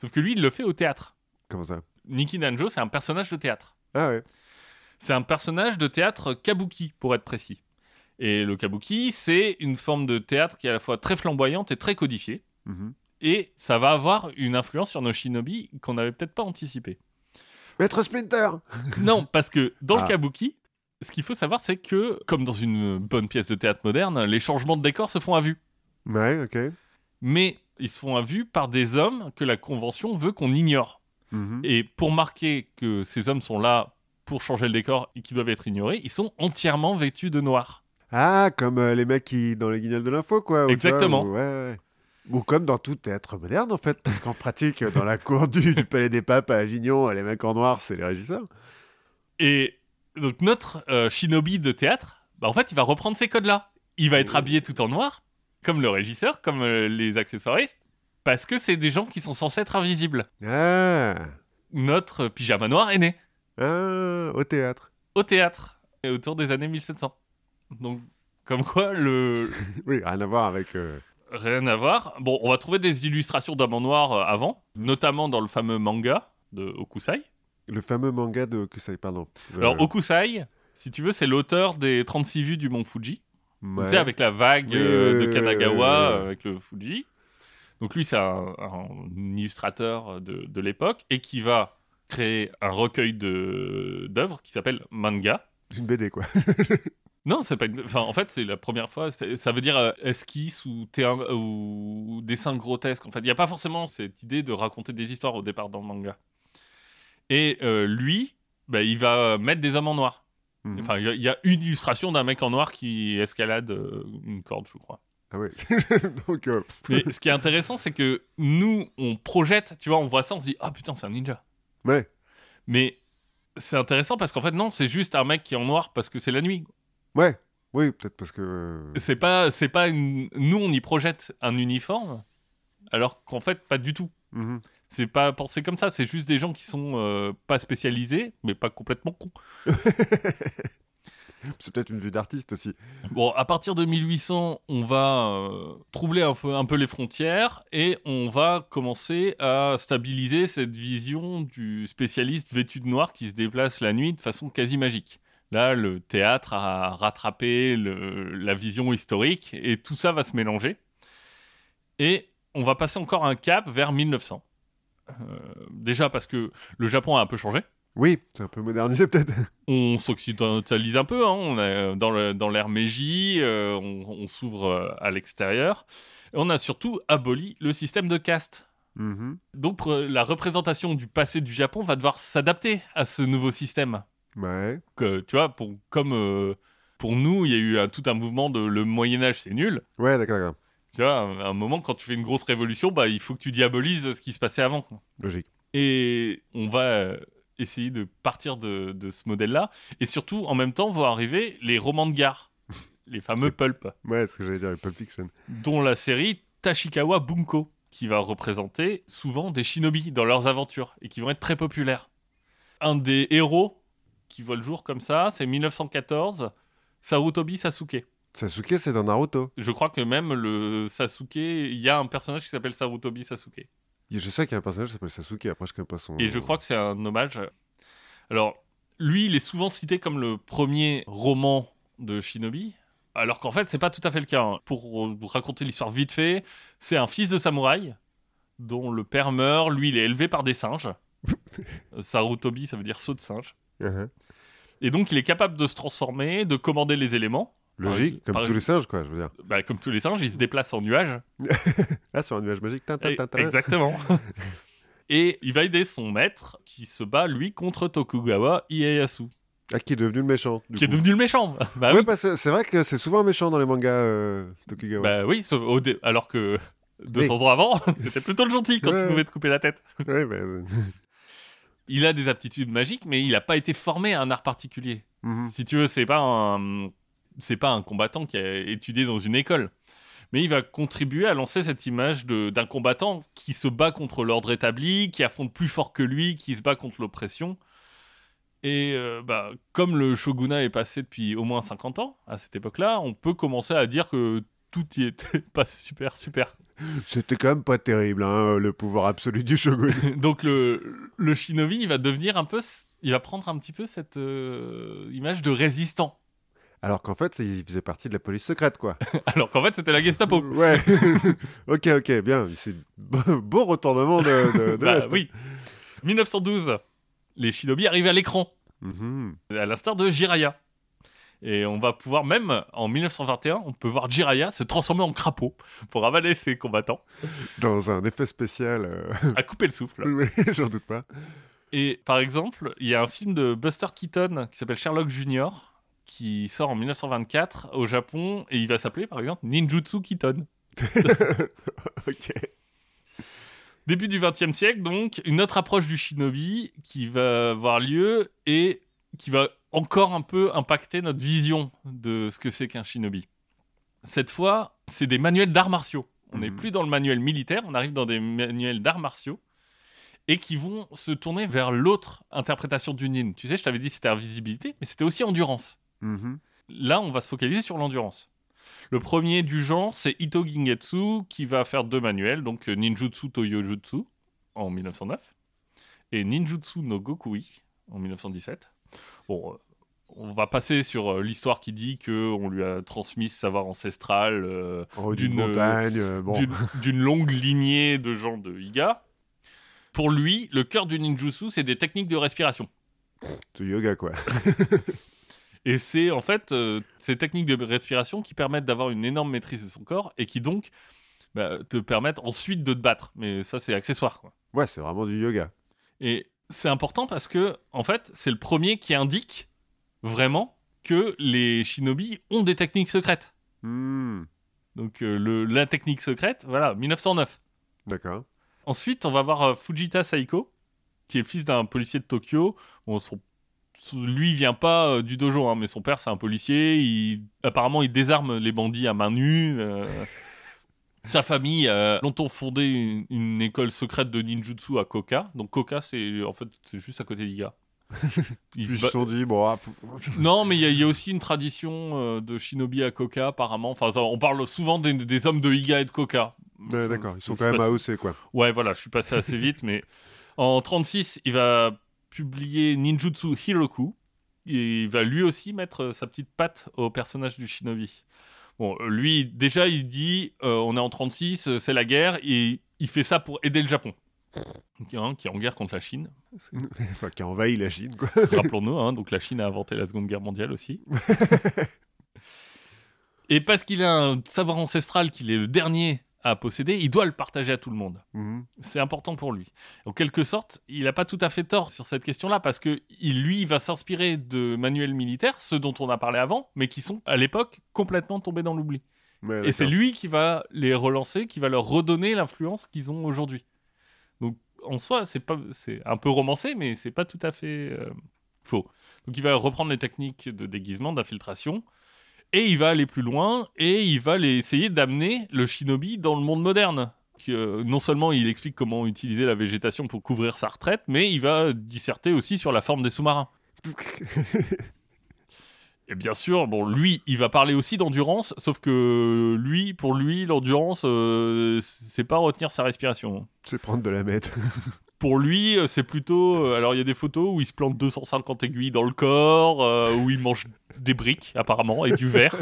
Sauf que lui, il le fait au théâtre. Comment ça Nikki Danjo, c'est un personnage de théâtre. Ah ouais. C'est un personnage de théâtre kabuki, pour être précis. Et le kabuki, c'est une forme de théâtre qui est à la fois très flamboyante et très codifiée. Mhm. Et ça va avoir une influence sur nos shinobi qu'on n'avait peut-être pas anticipé. Maître Splinter [laughs] non, parce que dans Ah. le kabuki, ce qu'il faut savoir, c'est que, comme dans une bonne pièce de théâtre moderne, les changements de décor se font à vue. Ouais, ok. Mais ils se font à vue par des hommes que la convention veut qu'on ignore. Mhm. Et pour marquer que ces hommes sont là pour changer le décor et qui doivent être ignorés, ils sont entièrement vêtus de noir. Ah, comme euh, les mecs qui dans les guignols de l'info, quoi. Exactement. ou- ouais, ouais. Ou comme dans tout théâtre moderne, en fait, parce qu'en pratique, dans la cour du, du Palais des Papes à Avignon, les mecs en noir, c'est les régisseurs. Et donc notre euh, shinobi de théâtre, bah, en fait, il va reprendre ces codes-là. Il va être habillé tout en noir, comme le régisseur, comme euh, les accessoiristes, parce que c'est des gens qui sont censés être invisibles. Ah, Notre pyjama noir est né ah au théâtre. au théâtre et autour des années 1700. Donc, comme quoi, le [laughs] Oui, rien à voir avec. euh, rien à voir. Bon, on va trouver des illustrations d'hommes en noir euh, avant, notamment dans le fameux manga de Okusai. le fameux manga de Kusai, pardon. Alors, Okusai, si tu veux, c'est l'auteur des 36 vues du mont Fuji. Ouais. Tu sais, avec la vague euh, de Kanagawa euh, avec le Fuji. Donc lui, c'est un, un illustrateur de, de l'époque et qui va créer un recueil de- d'œuvres qui s'appelle Manga. C'est une BD, quoi. [laughs] Non, c'est pas une... enfin, en fait, c'est la première fois. Ça veut dire euh, esquisse ou, ou dessin grotesque. En fait, il n'y a pas forcément cette idée de raconter des histoires au départ dans le manga. Et euh, lui, bah, il va mettre des hommes en noir. Mhm. Enfin, il y a- il y, a une illustration d'un mec en noir qui escalade euh, une corde, je crois. Ah ouais. [laughs] Donc, euh, Mais ce qui est intéressant, c'est que nous, on projette, tu vois, on voit ça, on se dit, ah putain, c'est un ninja. ouais. Mais c'est intéressant parce qu'en fait, non, c'est juste un mec qui est en noir parce que c'est la nuit. Ouais. Oui, peut-être parce que. euh, C'est pas, c'est pas une... Nous, on y projette un uniforme, alors qu'en fait, pas du tout. mhm. C'est pas pensé comme ça, c'est juste des gens qui sont euh, pas spécialisés, mais pas complètement cons. [laughs] C'est peut-être une vue d'artiste aussi. Bon, à partir de 1800, on va euh, troubler un peu, les frontières et on va commencer à stabiliser cette vision du spécialiste vêtu de noir qui se déplace la nuit de façon quasi magique. Là, le théâtre a rattrapé la vision historique et tout ça va se mélanger. Et on va passer encore un cap vers 1900. Euh, déjà parce que le Japon a un peu changé Oui, c'est un peu modernisé, peut-être. [laughs] on s'occidentalise un peu, hein, on est dans le- dans l'ère Meiji, euh, on, on s'ouvre euh, à l'extérieur. Et on a surtout aboli le système de caste. Mhm. Donc euh, la représentation du passé du Japon va devoir s'adapter à ce nouveau système. Ouais. Que, tu vois, pour, comme euh, pour nous, il y a eu un- tout un mouvement de le Moyen Âge, c'est nul. Ouais, d'accord, d'accord. Tu vois, à un, moment, quand tu fais une grosse révolution, bah, il faut que tu diabolises ce qui se passait avant. Logique. Et on va euh, essayer de partir de, de ce modèle-là. Et surtout, en même temps, vont arriver les romans de gare, [laughs] les fameux pulp, Ouais, ce que j'allais dire, Pulp Fiction. dont la série Tashikawa Bunko, qui va représenter souvent des shinobi dans leurs aventures et qui vont être très populaires. Un des héros qui voit le jour comme ça, c'est 1914, Sarutobi Sasuke. Sasuke, c'est dans Naruto. Je crois que même le Sasuke, il y a un personnage qui s'appelle Sarutobi Sasuke. Je sais qu'il y a un personnage qui s'appelle Sasuke, après je connais pas son. Et je crois que c'est un hommage. Alors, lui, il est souvent cité comme le premier roman de Shinobi, alors qu'en fait, c'est pas tout à fait le cas. hein. Pour raconter l'histoire vite fait, c'est un fils de samouraï dont le père meurt. Lui, il est élevé par des singes. [laughs] Sarutobi, ça veut dire saut de singe. Uh-huh. Et donc, il est capable de se transformer, de commander les éléments. Logique, comme tous les singes, quoi, je veux dire. Bah, comme tous les singes, il se déplace en nuage. [laughs] Ah, sur un nuage magique. Exactement. [laughs] Et il va aider son maître qui se bat, lui, contre Tokugawa Ieyasu, Ah, qui est devenu le méchant. du qui est devenu le méchant. [laughs] Bah ouais, oui. parce que c'est vrai que c'est souvent un méchant dans les mangas euh, Tokugawa. Bah oui, sauf au dé- alors que 200 ans avant, c'était plutôt le gentil quand Ouais. tu pouvais te couper la tête. Ouais, bah, euh, Il a des aptitudes magiques, mais il n'a pas été formé à un art particulier. Mhm. Si tu veux, c'est pas un, c'est pas un combattant qui a étudié dans une école. Mais il va contribuer à lancer cette image d'un combattant qui se bat contre l'ordre établi, qui affronte plus fort que lui, qui se bat contre l'oppression. Et euh, bah, comme le shogunat est passé depuis au moins 50 ans, à cette époque-là, on peut commencer à dire que tout y était [laughs] pas super, super. C'était quand même pas terrible, hein, le pouvoir absolu du shogun. [laughs] Donc le, le shinobi, il va devenir un peu, il va prendre un petit peu cette euh, image de résistant. Alors qu'en fait, il faisait partie de la police secrète, quoi. [laughs] Alors qu'en fait, c'était la Gestapo. [laughs] Ouais. [laughs] ok, ok, bien. C'est beau retournement de, de, de Bah oui. 1912, les shinobi arrivent à l'écran, Mhm. à l'instar de Jiraya. Et on va pouvoir même, en 1921, on peut voir Jiraya se transformer en crapaud pour avaler ses combattants, Dans un effet spécial. euh, à couper le souffle. oui, j'en doute pas. Et par exemple, il y a un film de Buster Keaton qui s'appelle Sherlock Junior qui sort en 1924 au Japon et il va s'appeler par exemple Ninjutsu Keaton. [laughs] ok. Début du XXe siècle, donc, une autre approche du shinobi qui va avoir lieu et qui va encore un peu impacter notre vision de ce que c'est qu'un shinobi. Cette fois, c'est des manuels d'arts martiaux. On n'est Mhm. plus dans le manuel militaire, on arrive dans des manuels d'arts martiaux et qui vont se tourner vers l'autre interprétation du nin. Tu sais, je t'avais dit c'était invisibilité, mais c'était aussi endurance. Mhm. Là, on va se focaliser sur l'endurance. Le premier du genre, c'est Ito Gingetsu, qui va faire deux manuels, donc euh, Ninjutsu Toyojutsu en 1909 et Ninjutsu no Gokui en 1917. Bon, euh, on va passer sur euh, l'histoire qui dit que on lui a transmis ce savoir ancestral euh, haut d'une montagne. euh, bon. d'une- d'une longue lignée de gens de Iga. Pour lui, le cœur du ninjutsu, c'est des techniques de respiration. Du yoga, quoi. [laughs] Et c'est en fait euh, ces techniques de respiration qui permettent d'avoir une énorme maîtrise de son corps et qui donc bah, te permettent ensuite de te battre. Mais ça, c'est accessoire. Quoi. Ouais, c'est vraiment du yoga. Et c'est important parce que, en fait, c'est le premier qui indique vraiment que les shinobi ont des techniques secrètes. Hmm, Donc, euh, le, la technique secrète, voilà, 1909. D'accord. Ensuite, on va voir euh, Fujita Saiko, qui est le fils d'un policier de Tokyo. Bon, son- lui, il vient pas euh, du dojo, hein, mais son père, c'est un policier. Il, apparemment, il désarme les bandits à main nue. euh. [laughs] Sa famille a longtemps fondé une, une école secrète de ninjutsu à Koka. Donc Koka, c'est en fait c'est juste à côté d'Iga. [laughs] Ils se sont dit, bon, ah, [laughs] Non, mais il y, a- il y a aussi une tradition euh, de shinobi à Koka, apparemment. Enfin, ça, on parle souvent des, des hommes de Iga et de Koka. ouais, d'accord, ils sont je quand même passe- AOC, quoi. Ouais, voilà, je suis passé assez vite, mais en 36, il va publier Ninjutsu Hiroku. Et il va lui aussi mettre euh, sa petite patte au personnage du shinobi. Bon, euh, lui, déjà, il dit euh, on est en 36, euh, c'est la guerre, et il fait ça pour aider le Japon, Hein, qui est en guerre contre la Chine. [laughs] enfin, qui a envahi la Chine, quoi. [laughs] Rappelons-nous, hein, donc la Chine a inventé la Seconde Guerre mondiale aussi. [laughs] Et parce qu'il a un savoir ancestral qu'il est le dernier à posséder, il doit le partager à tout le monde. Mhm. C'est important pour lui. En quelque sorte, il n'a pas tout à fait tort sur cette question-là, parce que il, lui va s'inspirer de manuels militaires, ceux dont on a parlé avant, mais qui sont à l'époque complètement tombés dans l'oubli. Ouais, Et c'est lui qui va les relancer, qui va leur redonner l'influence qu'ils ont aujourd'hui. Donc en soi, c'est pas, c'est un peu romancé, mais c'est pas tout à fait euh, faux. Donc il va reprendre les techniques de déguisement, d'infiltration, et il va aller plus loin, et il va essayer d'amener le shinobi dans le monde moderne. Euh, non seulement il explique comment utiliser la végétation pour couvrir sa retraite, mais il va disserter aussi sur la forme des sous-marins. [laughs] Et bien sûr, bon, lui, il va parler aussi d'endurance, sauf que lui, pour lui, l'endurance, euh, c'est pas retenir sa respiration. C'est prendre de la meth. [laughs] Pour lui, euh, c'est plutôt. euh, alors, il y a des photos où il se plante 250 aiguilles dans le corps, euh, où il mange des briques, apparemment, et du verre.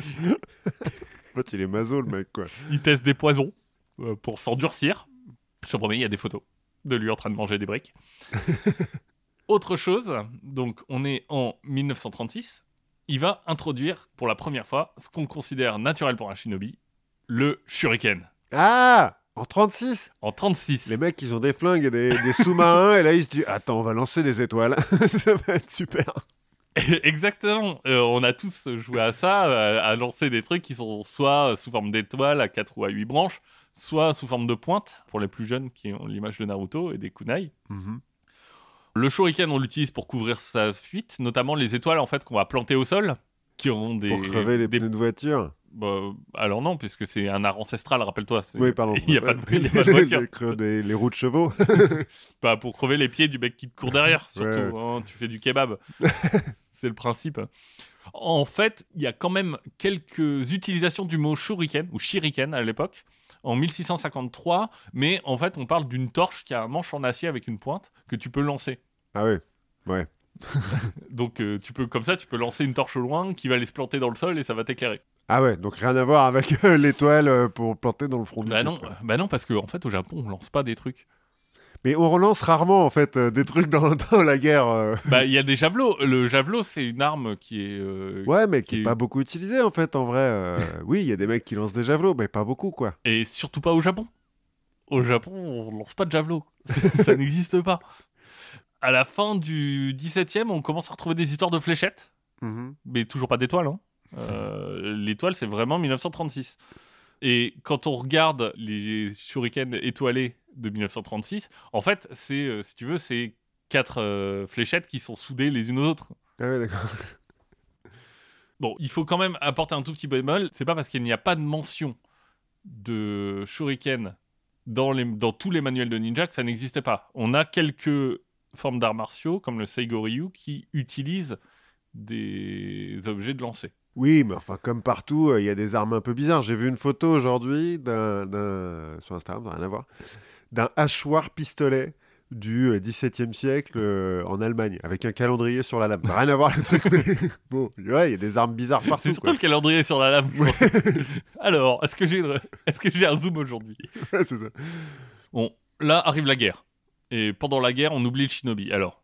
En fait, il est maso, le mec, quoi. Il teste des poisons euh, pour s'endurcir. Je te promets, il y a des photos de lui en train de manger des briques. [laughs] Autre chose, donc on est en 1936, il va introduire pour la première fois ce qu'on considère naturel pour un shinobi, le shuriken. Ah En 36 En 36. Les mecs, ils ont des flingues et des, des sous-marins, et là, ils se disent Attends, on va lancer des étoiles. [laughs] ça va être super. [laughs] Exactement. Euh, on a tous joué à ça, à, à lancer des trucs qui sont soit sous forme d'étoiles à 4 ou à 8 branches, soit sous forme de pointe, pour les plus jeunes qui ont l'image de Naruto et des kunai. Mhm. Le shuriken, on l'utilise pour couvrir sa fuite, notamment les étoiles en fait qu'on va planter au sol, qui ont des. Pour crever les des- pneus de voiture. Bah, alors non, puisque c'est un art ancestral, rappelle-toi. Oui, pardon. Il n'y a, pas [laughs] de- il y a pas de voiture. [laughs] les, des- les roues de chevaux. Pas [laughs] pour crever les pieds du mec qui te court derrière, surtout. Ouais, hein, tu fais du kebab. c'est le principe. En fait, il y a quand même quelques utilisations du mot shuriken, ou shuriken à l'époque, en 1653, mais en fait, on parle d'une torche qui a un manche en acier avec une pointe que tu peux lancer. Ah oui. [laughs] Donc, euh, tu peux, comme ça, tu peux lancer une torche au loin qui va aller se planter dans le sol et ça va t'éclairer. Ah ouais, donc rien à voir avec euh, l'étoile euh, pour planter dans le front du Bah type, non, quoi. bah non, parce qu'en en fait, au Japon, on lance pas des trucs. Mais on relance rarement en fait des trucs dans, [laughs] dans la guerre. Bah, il y a des javelots. Le javelot, c'est une arme qui est. Ouais, mais qui qui- est pas beaucoup utilisée en fait en vrai. oui, il y a des mecs qui lancent des javelots, mais pas beaucoup quoi. Et surtout pas au Japon. Au Japon, on lance pas de javelot. [laughs] ça n'existe pas. À la fin du 17e, on commence à retrouver des histoires de fléchettes, Mhm. mais toujours pas d'étoiles. hein. [laughs] Euh, L'étoile, c'est vraiment 1936. Et quand on regarde les shurikens étoilés de 1936, en fait, c'est, euh, si tu veux, c'est quatre euh, fléchettes qui sont soudées les unes aux autres. Ah ouais, d'accord. [laughs] Bon, il faut quand même apporter un tout petit bémol. C'est pas parce qu'il n'y a pas de mention de shuriken dans, les, dans tous les manuels de ninja que ça n'existait pas. On a quelques formes d'arts martiaux, comme le Seigo Ryu, qui utilisent des objets de lancer. Oui, mais enfin, comme partout, euh, il y a des armes un peu bizarres. J'ai vu une photo aujourd'hui d'un, sur Instagram, ça n'a rien à voir, d'un hachoir pistolet du euh, XVIIe siècle euh, en Allemagne, avec un calendrier sur la lame. Rien à voir le truc, mais [laughs] bon, ouais, il y a des armes bizarres partout. C'est surtout quoi. le calendrier sur la lame. [laughs] Alors, est-ce que j'ai une- est-ce que j'ai un zoom aujourd'hui? Ouais, c'est ça. Bon, là arrive la guerre. Et pendant la guerre, on oublie le shinobi. Alors,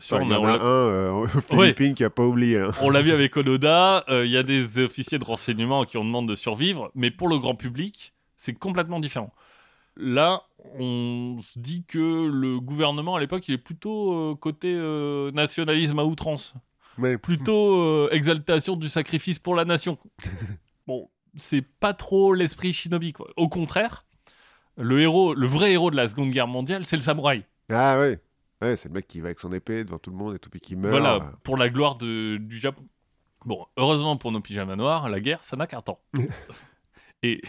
sûr, Enfin, on il y a- en on a un euh, aux [laughs] Philippines qui a pas oublié. hein. On l'a vu [laughs] avec Onoda, euh, il y a des officiers de renseignement qui ont demandé de survivre, mais pour le grand public, c'est complètement différent. Là, on se dit que le gouvernement à l'époque, il est plutôt euh, côté euh, nationalisme à outrance, Mais [laughs] plutôt exaltation du sacrifice pour la nation. bon, c'est pas trop l'esprit shinobi, quoi. Au contraire, le héros, le vrai héros de la Seconde Guerre mondiale, c'est le samouraï. ah ouais, ouais, c'est le mec qui va avec son épée devant tout le monde et tout puis qui meurt. Voilà, pour la gloire de- du Japon. Bon, heureusement pour nos pyjamas noirs, la guerre, ça n'a qu'un temps. [laughs] et,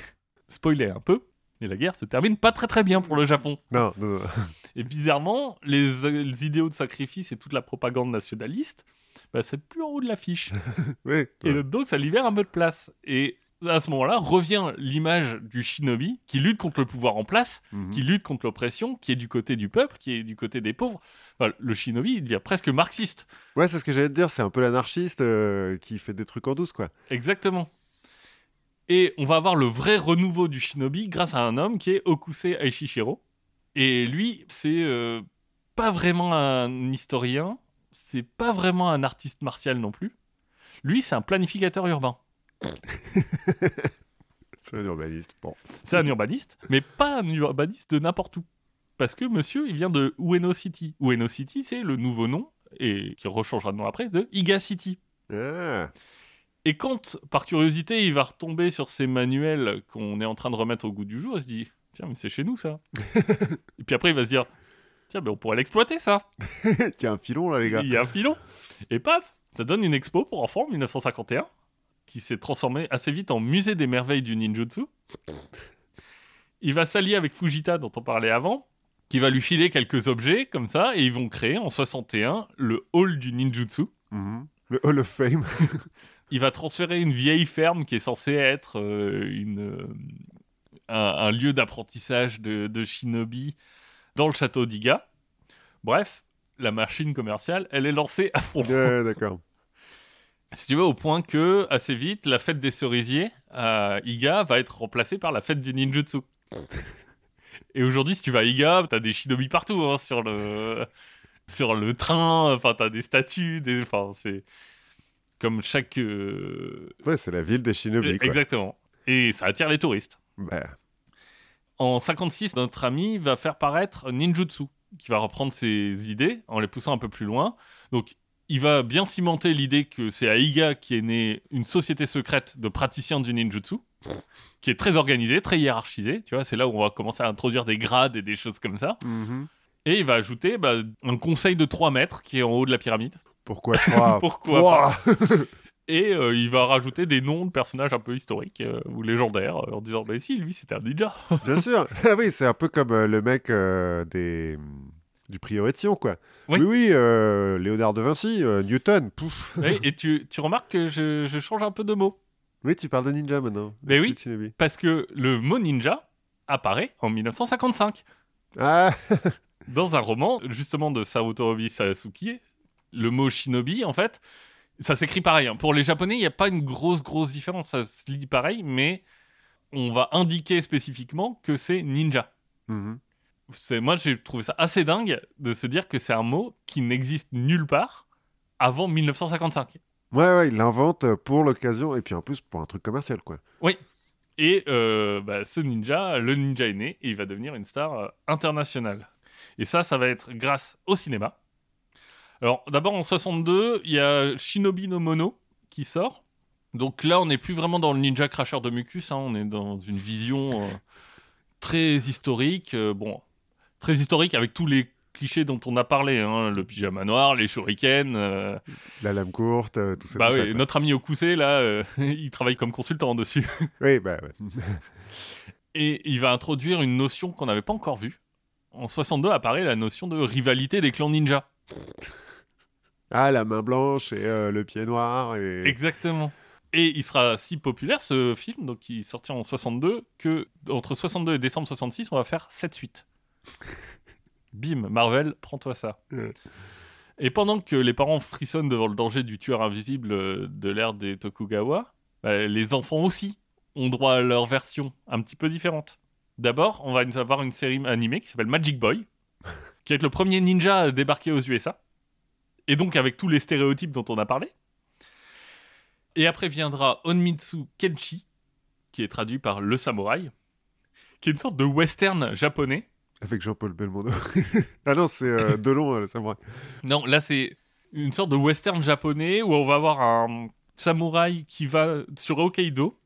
spoiler un peu, mais la guerre se termine pas très très bien pour le Japon. Non, non, non. [laughs] Et bizarrement, les, les idéaux de sacrifice et toute la propagande nationaliste, bah, c'est plus en haut de l'affiche. [laughs] Oui, Et donc ça libère un peu de place. Et à ce moment-là, revient l'image du shinobi qui lutte contre le pouvoir en place, Mhm. qui lutte contre l'oppression, qui est du côté du peuple, qui est du côté des pauvres. Enfin, le shinobi, il devient presque marxiste. Ouais, c'est ce que j'allais te dire, c'est un peu l'anarchiste euh, qui fait des trucs en douce, quoi. Exactement. Et on va avoir le vrai renouveau du shinobi grâce à un homme qui est Okusei Aishishiro. Et lui, c'est euh, pas vraiment un historien, c'est pas vraiment un artiste martial non plus. Lui, c'est un planificateur urbain. [laughs] C'est un urbaniste. Bon. C'est un urbaniste, mais pas un urbaniste de n'importe où. Parce que monsieur, il vient de Ueno City. Ueno City, c'est le nouveau nom, et qui rechangera de nom après, de Iga City. Ah, Et quand, par curiosité, il va retomber sur ces manuels qu'on est en train de remettre au goût du jour, il se dit Tiens, mais c'est chez nous ça. [laughs] et puis après, il va se dire Tiens, mais on pourrait l'exploiter ça. il y a un filon là, les gars. Il y a un filon. Et paf, ça donne une expo pour enfants en 1951 qui s'est transformée assez vite en musée des merveilles du ninjutsu. Il va s'allier avec Fujita, dont on parlait avant, qui va lui filer quelques objets comme ça, et ils vont créer en 61 le hall du ninjutsu. Mhm. Le Hall of Fame. [laughs] il va transférer une vieille ferme qui est censée être euh, une, euh, un, un lieu d'apprentissage de, de shinobi dans le château d'Iga. Bref, la machine commerciale, elle est lancée à fond. ouais, d'accord. Si tu veux, au point que, assez vite, la fête des cerisiers à Iga va être remplacée par la fête du ninjutsu. [laughs] Et aujourd'hui, si tu vas à Iga, t'as des shinobi partout, hein, sur le sur le train, enfin, t'as des statues, des... enfin, c'est comme chaque... euh, Ouais, c'est la ville des shinobi, quoi. Exactement. Et ça attire les touristes. Bah, En 56, notre ami va faire paraître Ninjutsu, qui va reprendre ses idées en les poussant un peu plus loin. Donc, il va bien cimenter l'idée que c'est à Iga qui est née une société secrète de praticiens du ninjutsu, qui est très organisée, très hiérarchisée. Tu vois, c'est là où on va commencer à introduire des grades et des choses comme ça. mhm. Et il va ajouter bah, un conseil de 3 mètres qui est en haut de la pyramide. Pourquoi trois [laughs] Pourquoi Ouah [laughs] Et euh, il va rajouter des noms de personnages un peu historiques euh, ou légendaires euh, en disant Bah si, lui c'était un ninja. Bien sûr. [laughs] Ah oui, c'est un peu comme le mec des du Sion, quoi. Oui. Oui, oui, euh, Léonard de Vinci, euh, Newton, pouf. [laughs] Oui, et tu, tu remarques que je, je change un peu de mot. Oui, tu parles de ninja maintenant. Mais oui. Parce que le mot ninja apparaît en 1955 Ah, [laughs] dans un roman justement de Sarutobi Sasuke. Le mot shinobi, en fait, ça s'écrit pareil. hein. Pour les japonais, il n'y a pas une grosse, grosse différence. Ça se lit pareil, mais on va indiquer spécifiquement que c'est ninja. Mhm. C'est moi j'ai trouvé ça assez dingue de se dire que c'est un mot qui n'existe nulle part avant 1955. Ouais, ouais, il l'invente pour l'occasion et puis en plus pour un truc commercial, quoi. Et euh, bah, ce ninja, le ninja est né et il va devenir une star euh, internationale. Et ça, ça va être grâce au cinéma. Alors d'abord en 62, il y a Shinobi no Mono qui sort. Donc là, on n'est plus vraiment dans le ninja cracheur de mucus, hein, on est dans une vision euh, très historique. euh, bon, très historique avec tous les clichés dont on a parlé, hein, le pyjama noir, les shurikens. euh, La lame courte, euh, tout ça. bah tout oui, notre ami Okusei, là, euh, [laughs] il travaille comme consultant dessus. [laughs] Oui, bah ouais. [laughs] Et il va introduire une notion qu'on n'avait pas encore vue. En 62 apparaît la notion de rivalité des clans ninja. Ah, la main blanche et le pied noir et. Exactement. Et il sera si populaire ce film, donc qui sortira en 62, que entre 62 et décembre 66, on va faire 7 suites. [laughs] Bim, Marvel, prends-toi ça. Ouais. Et pendant que les parents frissonnent devant le danger du tueur invisible euh, de l'ère des Tokugawa, bah, les enfants aussi ont droit à leur version un petit peu différente. D'abord, on va avoir une série animée qui s'appelle Magic Boy, [laughs] qui être le premier ninja à débarquer aux USA, et donc avec tous les stéréotypes dont on a parlé. Et après viendra Onmitsu Kenshi, qui est traduit par le samouraï, qui est une sorte de western japonais. Avec Jean-Paul Belmondo. [laughs] ah non, c'est euh, [laughs] Delon, le samouraï. Non, là c'est une sorte de western japonais où on va avoir un samouraï qui va sur Hokkaido.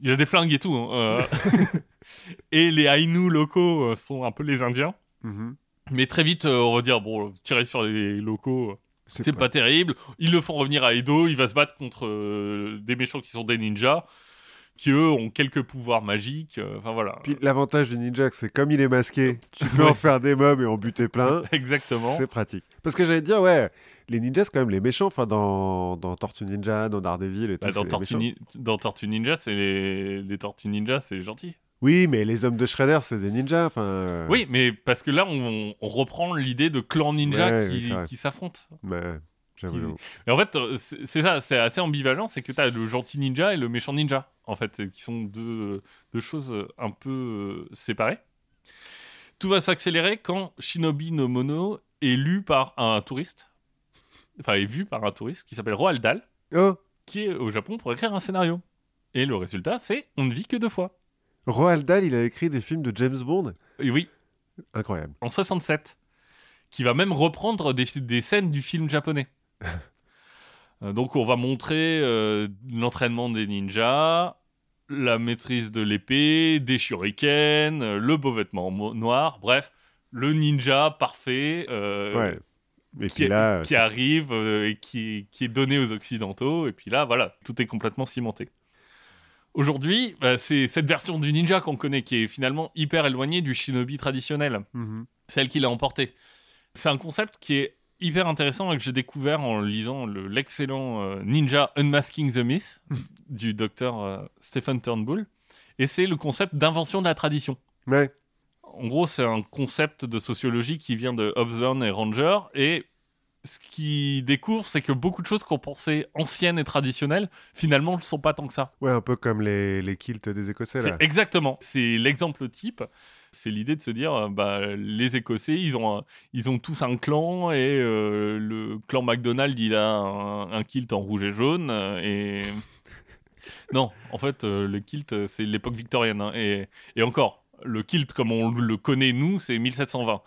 Il a des flingues et tout. hein, euh. [laughs] et les Ainu locaux euh, sont un peu les Indiens. Mhm. Mais très vite, euh, on va dire, bon, tirer sur les locaux, c'est pas... terrible. Ils le font revenir à Edo, il va se battre contre euh, des méchants qui sont des ninjas, qui eux ont quelques pouvoirs magiques. euh, Enfin voilà. Puis l'avantage du ninja, c'est comme il est masqué, tu [laughs] peux Ouais. en faire des mobs et en buter plein. [laughs] Exactement. C'est pratique. Parce que j'allais te dire, ouais, les ninjas, c'est quand même les méchants. Enfin, dans, dans Tortue Ninja, dans Daredevil et tout. Bah, dans, Tortue méchants. Ni- dans Tortue Ninja, c'est les... les Tortues Ninja, c'est gentil. Oui, mais les hommes de Shredder, c'est des ninjas. Enfin, euh, Oui, mais parce que là, on, on reprend l'idée de clan ninja Ouais, qui, s'affrontent. mais. Et en fait, euh, c'est ça, c'est assez ambivalent, c'est que tu as le gentil ninja et le méchant ninja, en fait, qui sont deux, deux choses euh, un peu euh, séparées. Tout va s'accélérer quand Shinobi no Mono est lu par un touriste, enfin, est vu par un touriste qui s'appelle Roald Dahl, Oh, qui est au Japon pour écrire un scénario. Et le résultat, c'est On ne vit que deux fois. Roald Dahl, il a écrit des films de James Bond. Et oui, Incroyable. en 67, qui va même reprendre des, des scènes du film japonais. [laughs] Euh, donc on va montrer euh, l'entraînement des ninjas, la maîtrise de l'épée, des shurikens, euh, le beau vêtement noir, bref, le ninja parfait euh, ouais. Qui, là, arrive euh, et qui, qui est donné aux occidentaux, et puis là, voilà, tout est complètement cimenté. Aujourd'hui, bah, c'est cette version du ninja qu'on connaît qui est finalement hyper éloignée du shinobi traditionnel Mhm. celle qui l'a emporté. C'est un concept qui est hyper intéressant et que j'ai découvert en lisant le- l'excellent euh, Ninja Unmasking the Myth [laughs] du docteur euh, Stephen Turnbull. Et c'est le concept d'invention de la tradition. Ouais. En gros, c'est un concept de sociologie qui vient de Hobsbawm et Ranger. Et ce qu'il découvre, c'est que beaucoup de choses qu'on pensait anciennes et traditionnelles, finalement, ne sont pas tant que ça. ouais, un peu comme les, les kilts des Écossais, là. Exactement. C'est l'exemple type. C'est l'idée de se dire, euh, bah, les Écossais, ils ont, un- ils ont tous un clan et euh, le clan McDonald, il a un, un kilt en rouge et jaune. euh, et [laughs] non, en fait, le kilt, c'est l'époque victorienne. hein, et, et encore, le kilt, comme on le connaît nous, c'est 1720.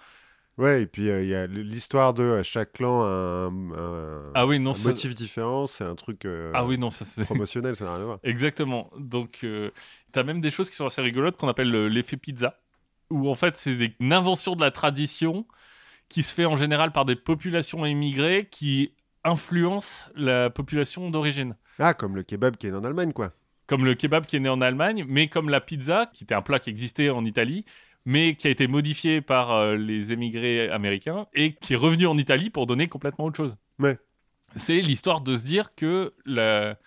Ouais, et puis euh, il y a l'histoire de euh, chaque clan a un, un- Ah oui, non, un ça- motif différent, c'est un truc euh, Ah oui, non, ça promotionnel, ça n'a rien à voir. [laughs] Exactement. Donc, euh, t'as même des choses qui sont assez rigolotes qu'on appelle le- l'effet pizza, où en fait, c'est une invention de la tradition qui se fait en général par des populations immigrées qui influencent la population d'origine. Ah, comme le kebab qui est en Allemagne, quoi. Comme le kebab qui est né en Allemagne, mais comme la pizza, qui était un plat qui existait en Italie, mais qui a été modifié par euh, les émigrés américains et qui est revenu en Italie pour donner complètement autre chose. Ouais. C'est l'histoire de se dire que la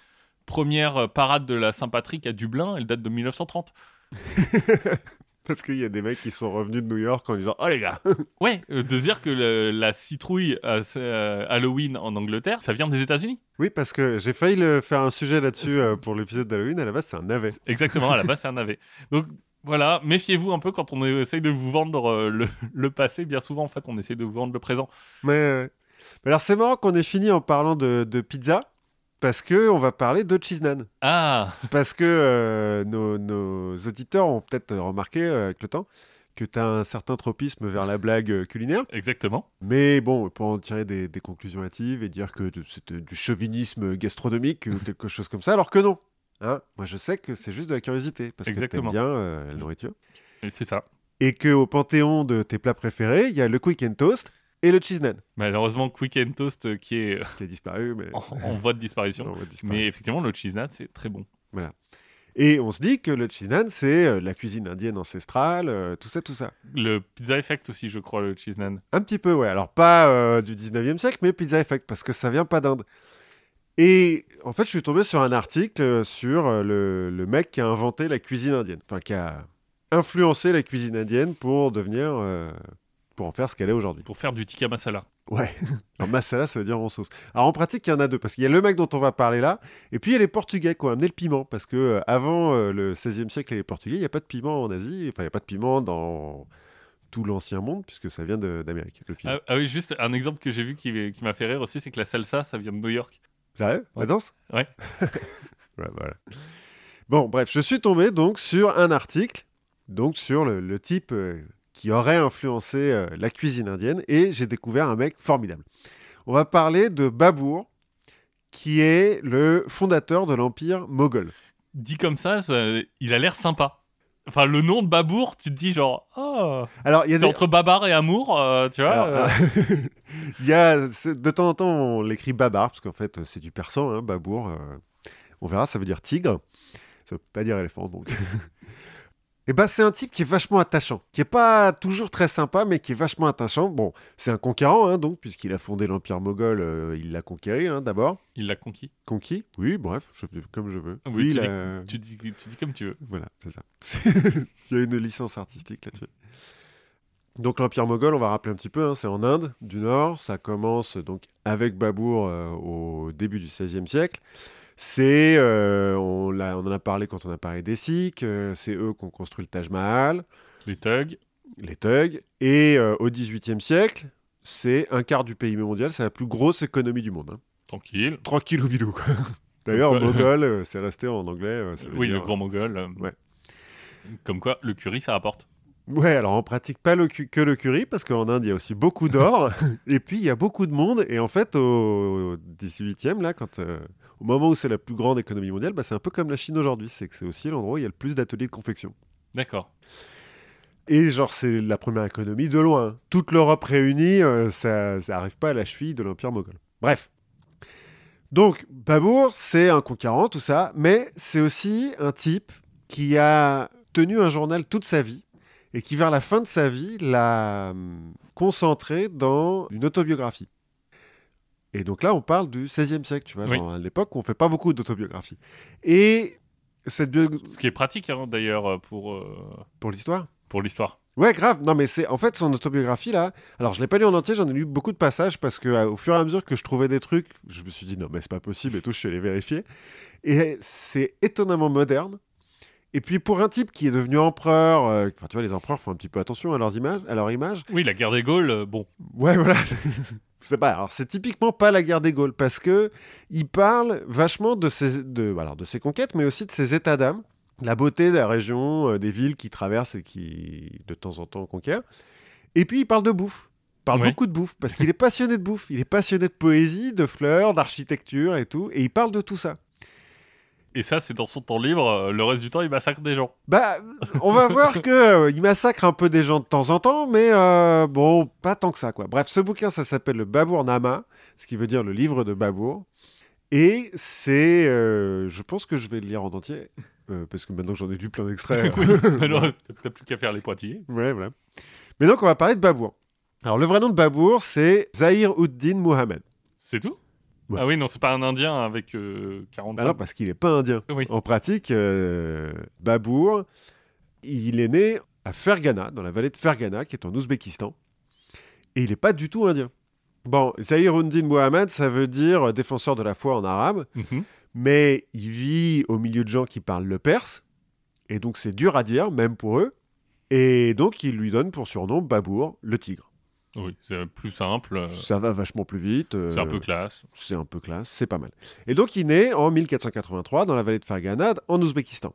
première parade de la Saint-Patrick à Dublin, elle date de 1930. [laughs] Parce qu'il y a des mecs qui sont revenus de New York en disant Oh les gars [laughs] Ouais, euh, de dire que le- la citrouille à euh, Halloween en Angleterre, ça vient des États-Unis. Oui, parce que j'ai failli le faire un sujet là-dessus euh, pour l'épisode d'Halloween. À la base, c'est un navet. Exactement, à la base, c'est un navet. [laughs] Donc voilà, méfiez-vous un peu quand on essaye de vous vendre le, le passé. Bien souvent, en fait, on essaie de vous vendre le présent. Mais, mais alors, c'est marrant qu'on ait fini en parlant de, de pizza. Parce que on va parler de cheese naan. Ah, Parce que euh, nos, nos auditeurs ont peut-être remarqué euh, avec le temps que tu as un certain tropisme vers la blague euh, culinaire. exactement. Mais bon, pour en tirer des, des conclusions hâtives et dire que c'était du chauvinisme gastronomique ou quelque chose comme ça, alors que non. Hein Moi, je sais que c'est juste de la curiosité, parce que t'aimes bien euh, la nourriture. Et C'est ça. Et qu'au panthéon de tes plats préférés, il y a le quick and toast et le cheese naan, Malheureusement, Quick and Toast euh, qui est euh, qui a disparu, mais... en, [laughs] en voie de disparition. Mais effectivement, le cheese nut, c'est très bon. Et on se dit que le cheese naan, c'est euh, la cuisine indienne ancestrale, euh, tout ça, tout ça. Le Pizza Effect aussi, je crois, le cheese naan. Un petit peu, ouais. Alors, pas euh, du 19e siècle, mais Pizza Effect, parce que ça vient pas d'Inde. Et en fait, je suis tombé sur un article sur le, le mec qui a inventé la cuisine indienne, enfin, qui a influencé la cuisine indienne pour devenir. euh, pour en faire ce qu'elle est aujourd'hui. Pour faire du tikka masala. Ouais. [laughs] Alors, masala, ça veut dire en sauce. Alors, en pratique, il y en a deux, parce qu'il y a le mec dont on va parler là, et puis il y a les Portugais qui ont amené le piment, parce que euh, avant euh, le 16e siècle et les Portugais, il n'y a pas de piment en Asie, enfin, il n'y a pas de piment dans tout l'ancien monde, puisque ça vient d'Amérique, le piment. Ah, ah oui, juste un exemple que j'ai vu qui, qui m'a fait rire aussi, c'est que la salsa, ça vient de New York. Sérieux? La danse? Ouais. [laughs] Ouais, voilà. Bon, bref, je suis tombé donc sur un article, donc sur le, le type euh, qui aurait influencé euh, la cuisine indienne, et j'ai découvert un mec formidable. On va parler de Babour, qui est le fondateur de l'empire moghol. Dit comme ça, ça- il a l'air sympa. Enfin, le nom de Babour, tu te dis genre, oh, Alors, il y a c'est des... entre Babar et Amour, euh, tu vois. Alors, euh, [laughs] il y a, de temps en temps, on l'écrit Babar, parce qu'en fait, c'est du persan, hein, Babour. euh, on verra, ça veut dire tigre. Ça veut pas dire éléphant, donc. [laughs] Et bah, c'est un type qui est vachement attachant, qui est pas toujours très sympa, mais qui est vachement attachant. Bon, c'est un conquérant, hein, donc, puisqu'il a fondé l'Empire moghol, euh, il l'a conquéri, hein, d'abord. il l'a conquis. Conquis? Oui, bref, je fais comme je veux. Oui, il tu a- Tu dis, tu dis comme tu veux. voilà, c'est ça. [laughs] Il y a une licence artistique là-dessus. Donc l'Empire moghol, on va rappeler un petit peu, hein, c'est en Inde du Nord. Ça commence donc avec Babour euh, au début du XVIe siècle. C'est, euh, on, en a parlé quand on a parlé des Sikhs, euh, c'est eux qui ont construit le Taj Mahal, Les thugs, les Thugs. Et euh, au XVIIIe siècle, c'est un quart du PIB mondial, c'est la plus grosse économie du monde. hein. tranquille. Tranquille au bilou, quoi. [laughs] D'ailleurs, moghol, euh, c'est resté en anglais. ça veut Oui, dire- le grand mogol. Ouais. Comme quoi, le curry, ça rapporte. Ouais, alors on pratique pas le que le curry parce qu'en Inde il y a aussi beaucoup [laughs] d'or et puis il y a beaucoup de monde et en fait au 18e là quand euh, au moment où c'est la plus grande économie mondiale, bah, c'est un peu comme la Chine aujourd'hui, c'est que c'est aussi l'endroit où il y a le plus d'ateliers de confection. D'accord. Et genre c'est la première économie de loin. Toute l'Europe réunie, euh, ça ça arrive pas à la cheville de l'empire moghol. Bref. Donc Babour, c'est un conquérant tout ça, mais c'est aussi un type qui a tenu un journal toute sa vie et qui, vers la fin de sa vie, l'a hum, concentré dans une autobiographie. Et donc là, on parle du XVIe siècle, tu vois, Oui. genre à l'époque où on fait pas beaucoup d'autobiographies. Et cette bio... Ce qui est pratique, hein, d'ailleurs, euh, pour, euh, pour l'histoire pour l'histoire. Ouais, grave. Non, mais c'est en fait son autobiographie là. Alors, je l'ai pas lu en entier, j'en ai lu beaucoup de passages parce que euh, au fur et à mesure que je trouvais des trucs, je me suis dit non, mais c'est pas possible et tout. Je suis allé vérifier. Et c'est étonnamment moderne. Et puis pour un type qui est devenu empereur, euh, enfin tu vois, les empereurs font un petit peu attention à leurs images, à leur image. Oui, la guerre des Gaules, euh, bon. Ouais, voilà. [laughs] c'est pas. Alors c'est typiquement pas la guerre des Gaules parce que il parle vachement de ses, de, alors de ses conquêtes, mais aussi de ses états d'âme, la beauté de la région, euh, des villes qu'il traverse et qui de temps en temps conquiert. Et puis il parle de bouffe. Il parle Ouais. beaucoup de bouffe parce qu'il est passionné de bouffe. Il est passionné de poésie, de fleurs, d'architecture et tout, et il parle de tout ça. Et ça, c'est dans son temps libre. euh, Le reste du temps, il massacre des gens. Bah, on va voir [laughs] que euh, il massacre un peu des gens de temps en temps, mais euh, bon, pas tant que ça, quoi. Bref, ce bouquin, ça s'appelle le Babour Nama, ce qui veut dire le livre de Babour. Et c'est, euh, je pense que je vais le lire en entier, parce que maintenant j'en ai lu plein d'extraits. [laughs] Alors, [laughs] t'as plus qu'à faire les pointillés. Ouais, voilà. Mais donc, on va parler de Babour. Alors, le vrai nom de Babour, c'est Zahir Uddin Mohamed. C'est tout? Ouais. Ah oui, non, c'est pas un Indien avec euh, 40 Alors, parce qu'il n'est pas indien. Oui. En pratique, euh, Babour, il est né à Fergana, dans la vallée de Fergana, qui est en Ouzbékistan. Et il n'est pas du tout indien. Bon, Zahir Uddin Mohamed, ça veut dire euh, défenseur de la foi en arabe, Mhm. mais il vit au milieu de gens qui parlent le perse. Et donc, c'est dur à dire, même pour eux. Et donc, il lui donne pour surnom Babour, le tigre. Oui, c'est plus simple. euh, Ça va vachement plus vite. euh, C'est un peu classe. c'est un peu classe, c'est pas mal. Et donc il naît en 1483 dans la vallée de Fergana, en Ouzbékistan.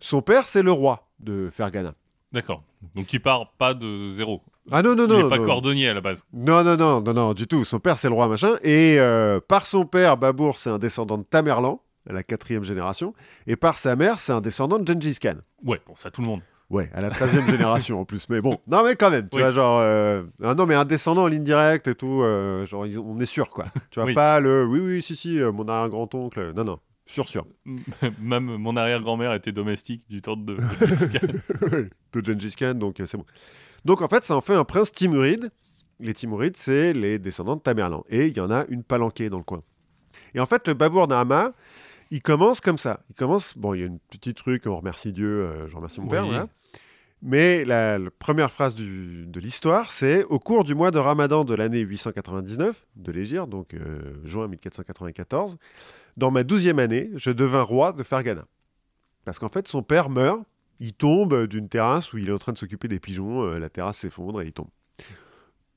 Son père, c'est le roi de Fergana. D'accord. Donc il part pas de zéro. Ah non, non, il non. est pas non. cordonnier à la base. non, non, non, non, non, du tout. Son père, c'est le roi, machin. Et euh, par son père, Babour, c'est un descendant de Tamerlan, à la quatrième génération. Et par sa mère, c'est un descendant de Gengis Khan. Ouais, bon, ça tout le monde. Ouais, à la 13e génération en plus. Mais bon, non, mais quand même, tu Oui. vois, genre. euh, ah non, mais un descendant en ligne directe et tout, euh, genre, ils- on est sûr, quoi. Tu vois, Oui. pas le. Oui, oui, si, si, euh, mon arrière-grand-oncle. Non, non, sûr, sûr. [laughs] Même mon arrière-grand-mère était domestique du temps de. [laughs] de de Gengis Khan, donc euh, c'est bon. Donc en fait, ça en fait un prince timuride. Les Timurides, c'est les descendants de Tamerlan. Et il y en a une palanquée dans le coin. Et en fait, le Babour Nama, il commence comme ça. Il commence, bon, il y a une petite truc, on remercie Dieu, euh, je remercie mon père, Oui. voilà. Mais la, la première phrase du- de l'histoire, c'est au cours du mois de Ramadan de l'année 899 de l'Égir, donc euh, juin 1494, dans ma douzième année, je devins roi de Fergana. Parce qu'en fait, son père meurt, il tombe d'une terrasse où il est en train de s'occuper des pigeons, euh, la terrasse s'effondre et il tombe.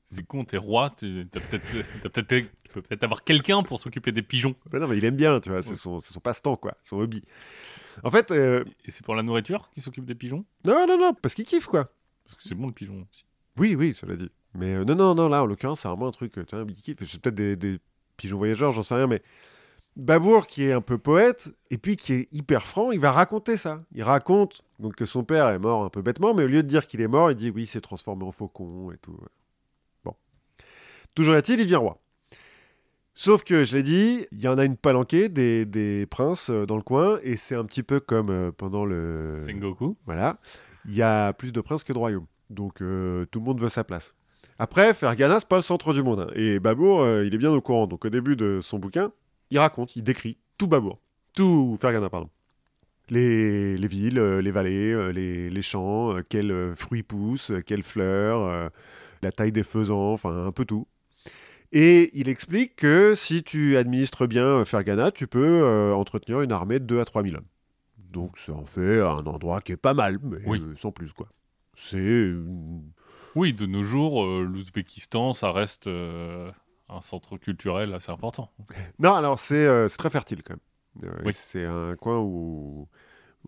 C'est con, t'es roi, t'as peut-être, tu peux peut-être avoir quelqu'un pour s'occuper des pigeons. Ben non, mais il aime bien, tu vois, c'est Ouais. son, passe-temps, quoi, son hobby. En fait, euh, Et c'est pour la nourriture qu'il s'occupe des pigeons? Non, non, non, parce qu'il kiffe, quoi. Parce que c'est bon le pigeon aussi. Oui, oui, cela dit. Mais euh, non, non, non, là, en l'occurrence, c'est vraiment un truc, tu vois, il kiffe. C'est peut-être des, des pigeons voyageurs, j'en sais rien, mais Babour, qui est un peu poète, et puis qui est hyper franc, il va raconter ça. Il raconte donc que son père est mort un peu bêtement, mais au lieu de dire qu'il est mort, il dit oui, il s'est transformé en faucon et tout. Bon. Toujours est-il, il vient roi. Sauf que, je l'ai dit, il y en a une palanquée des, des princes euh, dans le coin, et c'est un petit peu comme euh, pendant le... Sengoku. Voilà. Il y a plus de princes que de royaumes. Donc euh, tout le monde veut sa place. Après, Fergana, c'est pas le centre du monde. hein. Et Babour, euh, il est bien au courant. Donc au début de son bouquin, il raconte, il décrit tout Babour. Tout Fergana, pardon. Les, les villes, euh, les vallées, euh, les, les champs, euh, quels euh, fruits poussent, euh, quelles fleurs, euh, la taille des faisans, enfin un peu tout. Et il explique que si tu administres bien euh, Fergana, tu peux euh, entretenir une armée de 2 à 3 000 hommes. Donc ça en fait un endroit qui est pas mal, mais Oui. euh, sans plus quoi. C'est Oui, de nos jours, euh, l'Ouzbékistan, ça reste un centre culturel assez important. non alors c'est très fertile quand même. Oui. C'est un coin où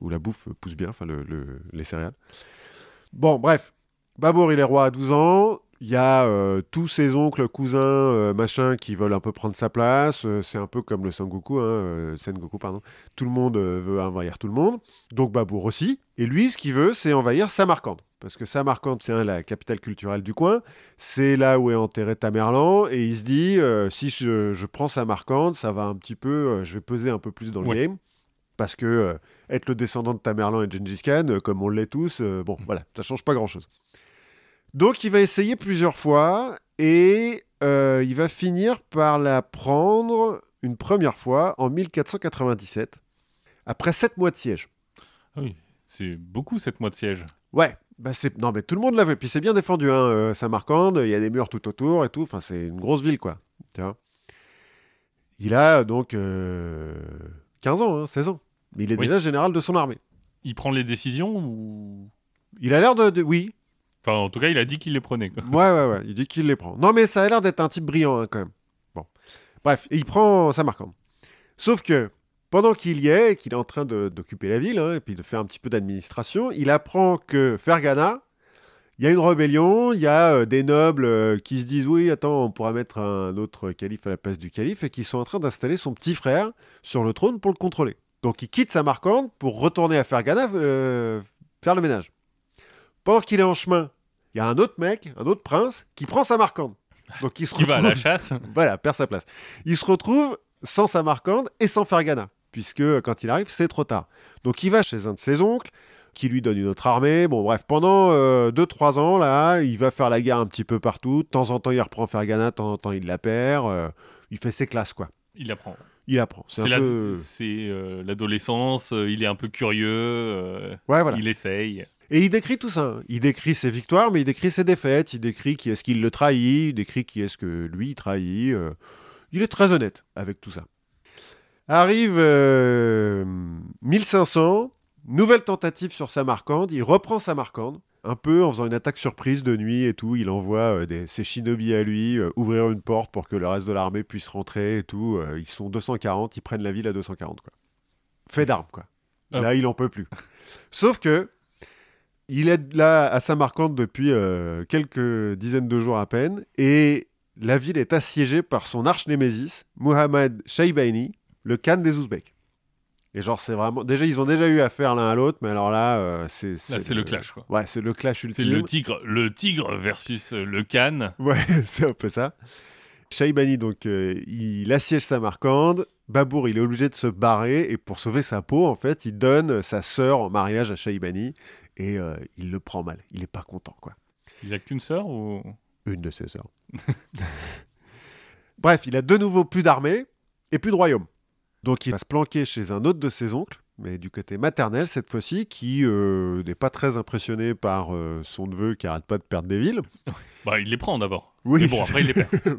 où la bouffe pousse bien, enfin le- le- les céréales. Bon bref, Babour il est roi à 12 ans. Il y a euh, tous ses oncles, cousins, euh, machin, qui veulent un peu prendre sa place. Euh, c'est un peu comme le Sengoku, hein, euh, Sengoku, pardon. Tout le monde veut envahir tout le monde. Donc Babour aussi. Et lui, ce qu'il veut, c'est envahir Samarcande. Parce que Samarcande, c'est hein, la capitale culturelle du coin. C'est là où est enterré Tamerlan. Et il se dit, si je, je prends Samarcande, ça va un petit peu, je vais peser un peu plus dans le Ouais. game. Parce que euh, être le descendant de Tamerlan et de Gengis Khan, euh, comme on l'est tous, euh, bon, voilà, ça change pas grand-chose. Donc il va essayer plusieurs fois et euh, il va finir par la prendre une première fois en 1497, après sept mois de siège. Ah oui, c'est beaucoup cette mois de siège. Ouais, bah c'est non mais tout le monde l'a vu. Puis c'est bien défendu, hein, euh, Samarcande. Il y a des murs tout autour et tout. Enfin, c'est une grosse ville, quoi. Tu vois. Il a donc euh, 15 ans, hein, 16 ans. Mais il est Oui. déjà général de son armée. Il prend les décisions ou? Il a l'air de, de- oui. Enfin, en tout cas, il a dit qu'il les prenait. quoi. Ouais, ouais, ouais. Il dit qu'il les prend. Non, mais ça a l'air d'être un type brillant, hein, quand même. Bon. Bref, il prend Samarcande. Sauf que pendant qu'il y est, qu'il est en train d'occuper la ville, hein, et puis de faire un petit peu d'administration, il apprend que Fergana, il y a une rébellion, il y a euh, des nobles euh, qui se disent oui, attends, on pourra mettre un autre calife à la place du calife, et qui sont en train d'installer son petit frère sur le trône pour le contrôler. Donc il quitte Samarcande pour retourner à Fergana euh, faire le ménage. Pendant qu'il est en chemin, il y a un autre mec, un autre prince, qui prend Samarcande. Donc il se Qui va à la chasse [laughs] voilà, perd sa place. Il se retrouve sans Samarcande et sans Fergana, puisque euh, quand il arrive, c'est trop tard. Donc il va chez un de ses oncles, qui lui donne une autre armée. Bon, bref, pendant 2-3 ans, là, il va faire la guerre un petit peu partout. De temps en temps, il reprend Fergana, de temps en temps, il la perd. euh, il fait ses classes, quoi. Il apprend. Il apprend. C'est C'est un la- peu... c'est, euh, l'adolescence, euh, il est un peu curieux, euh, Ouais, voilà. il essaye. Et il décrit tout ça. Il décrit ses victoires, mais il décrit ses défaites. Il décrit qui est-ce qui le trahit. Il décrit qui est-ce que lui trahit. euh. Il est très honnête avec tout ça. Arrive euh, 1500, nouvelle tentative sur Samarcande. Il reprend Samarcande, un peu en faisant une attaque surprise de nuit et tout. Il envoie euh, des, ses shinobi à lui euh, ouvrir une porte pour que le reste de l'armée puisse rentrer et tout. Euh, ils sont 240, ils prennent la ville à 240. Quoi. Fait d'armes, quoi. Ah. Là, il en peut plus. Sauf que il est là à Samarcande depuis euh, quelques dizaines de jours à peine, et la ville est assiégée par son arch-némésis, Muhammad Shaibani, le Khan des Ouzbeks. Et genre, c'est vraiment. Déjà, ils ont déjà eu affaire l'un à l'autre, mais alors là, euh, c'est. Là, c'est le clash, quoi. Ouais, c'est le clash C'est ultime. le tigre, le tigre versus euh, le canne. Ouais, [laughs] c'est un peu ça. Shaibani, donc, euh, il assiège Samarcande. Babour, il est obligé de se barrer. Et pour sauver sa peau, en fait, il donne sa sœur en mariage à Shaibani. Et euh, il le prend mal. Il est pas content, quoi. Il a qu'une sœur ou? Une de ses sœurs. [laughs] Bref, il a de nouveau plus d'armée et plus de royaume. Donc il va se planquer chez un autre de ses oncles, mais du côté maternel cette fois-ci, qui euh, n'est pas très impressionné par euh, son neveu qui arrête pas de perdre des villes. [laughs] Bah, il les prend d'abord. Oui, Et bon, après, il les perd. [laughs]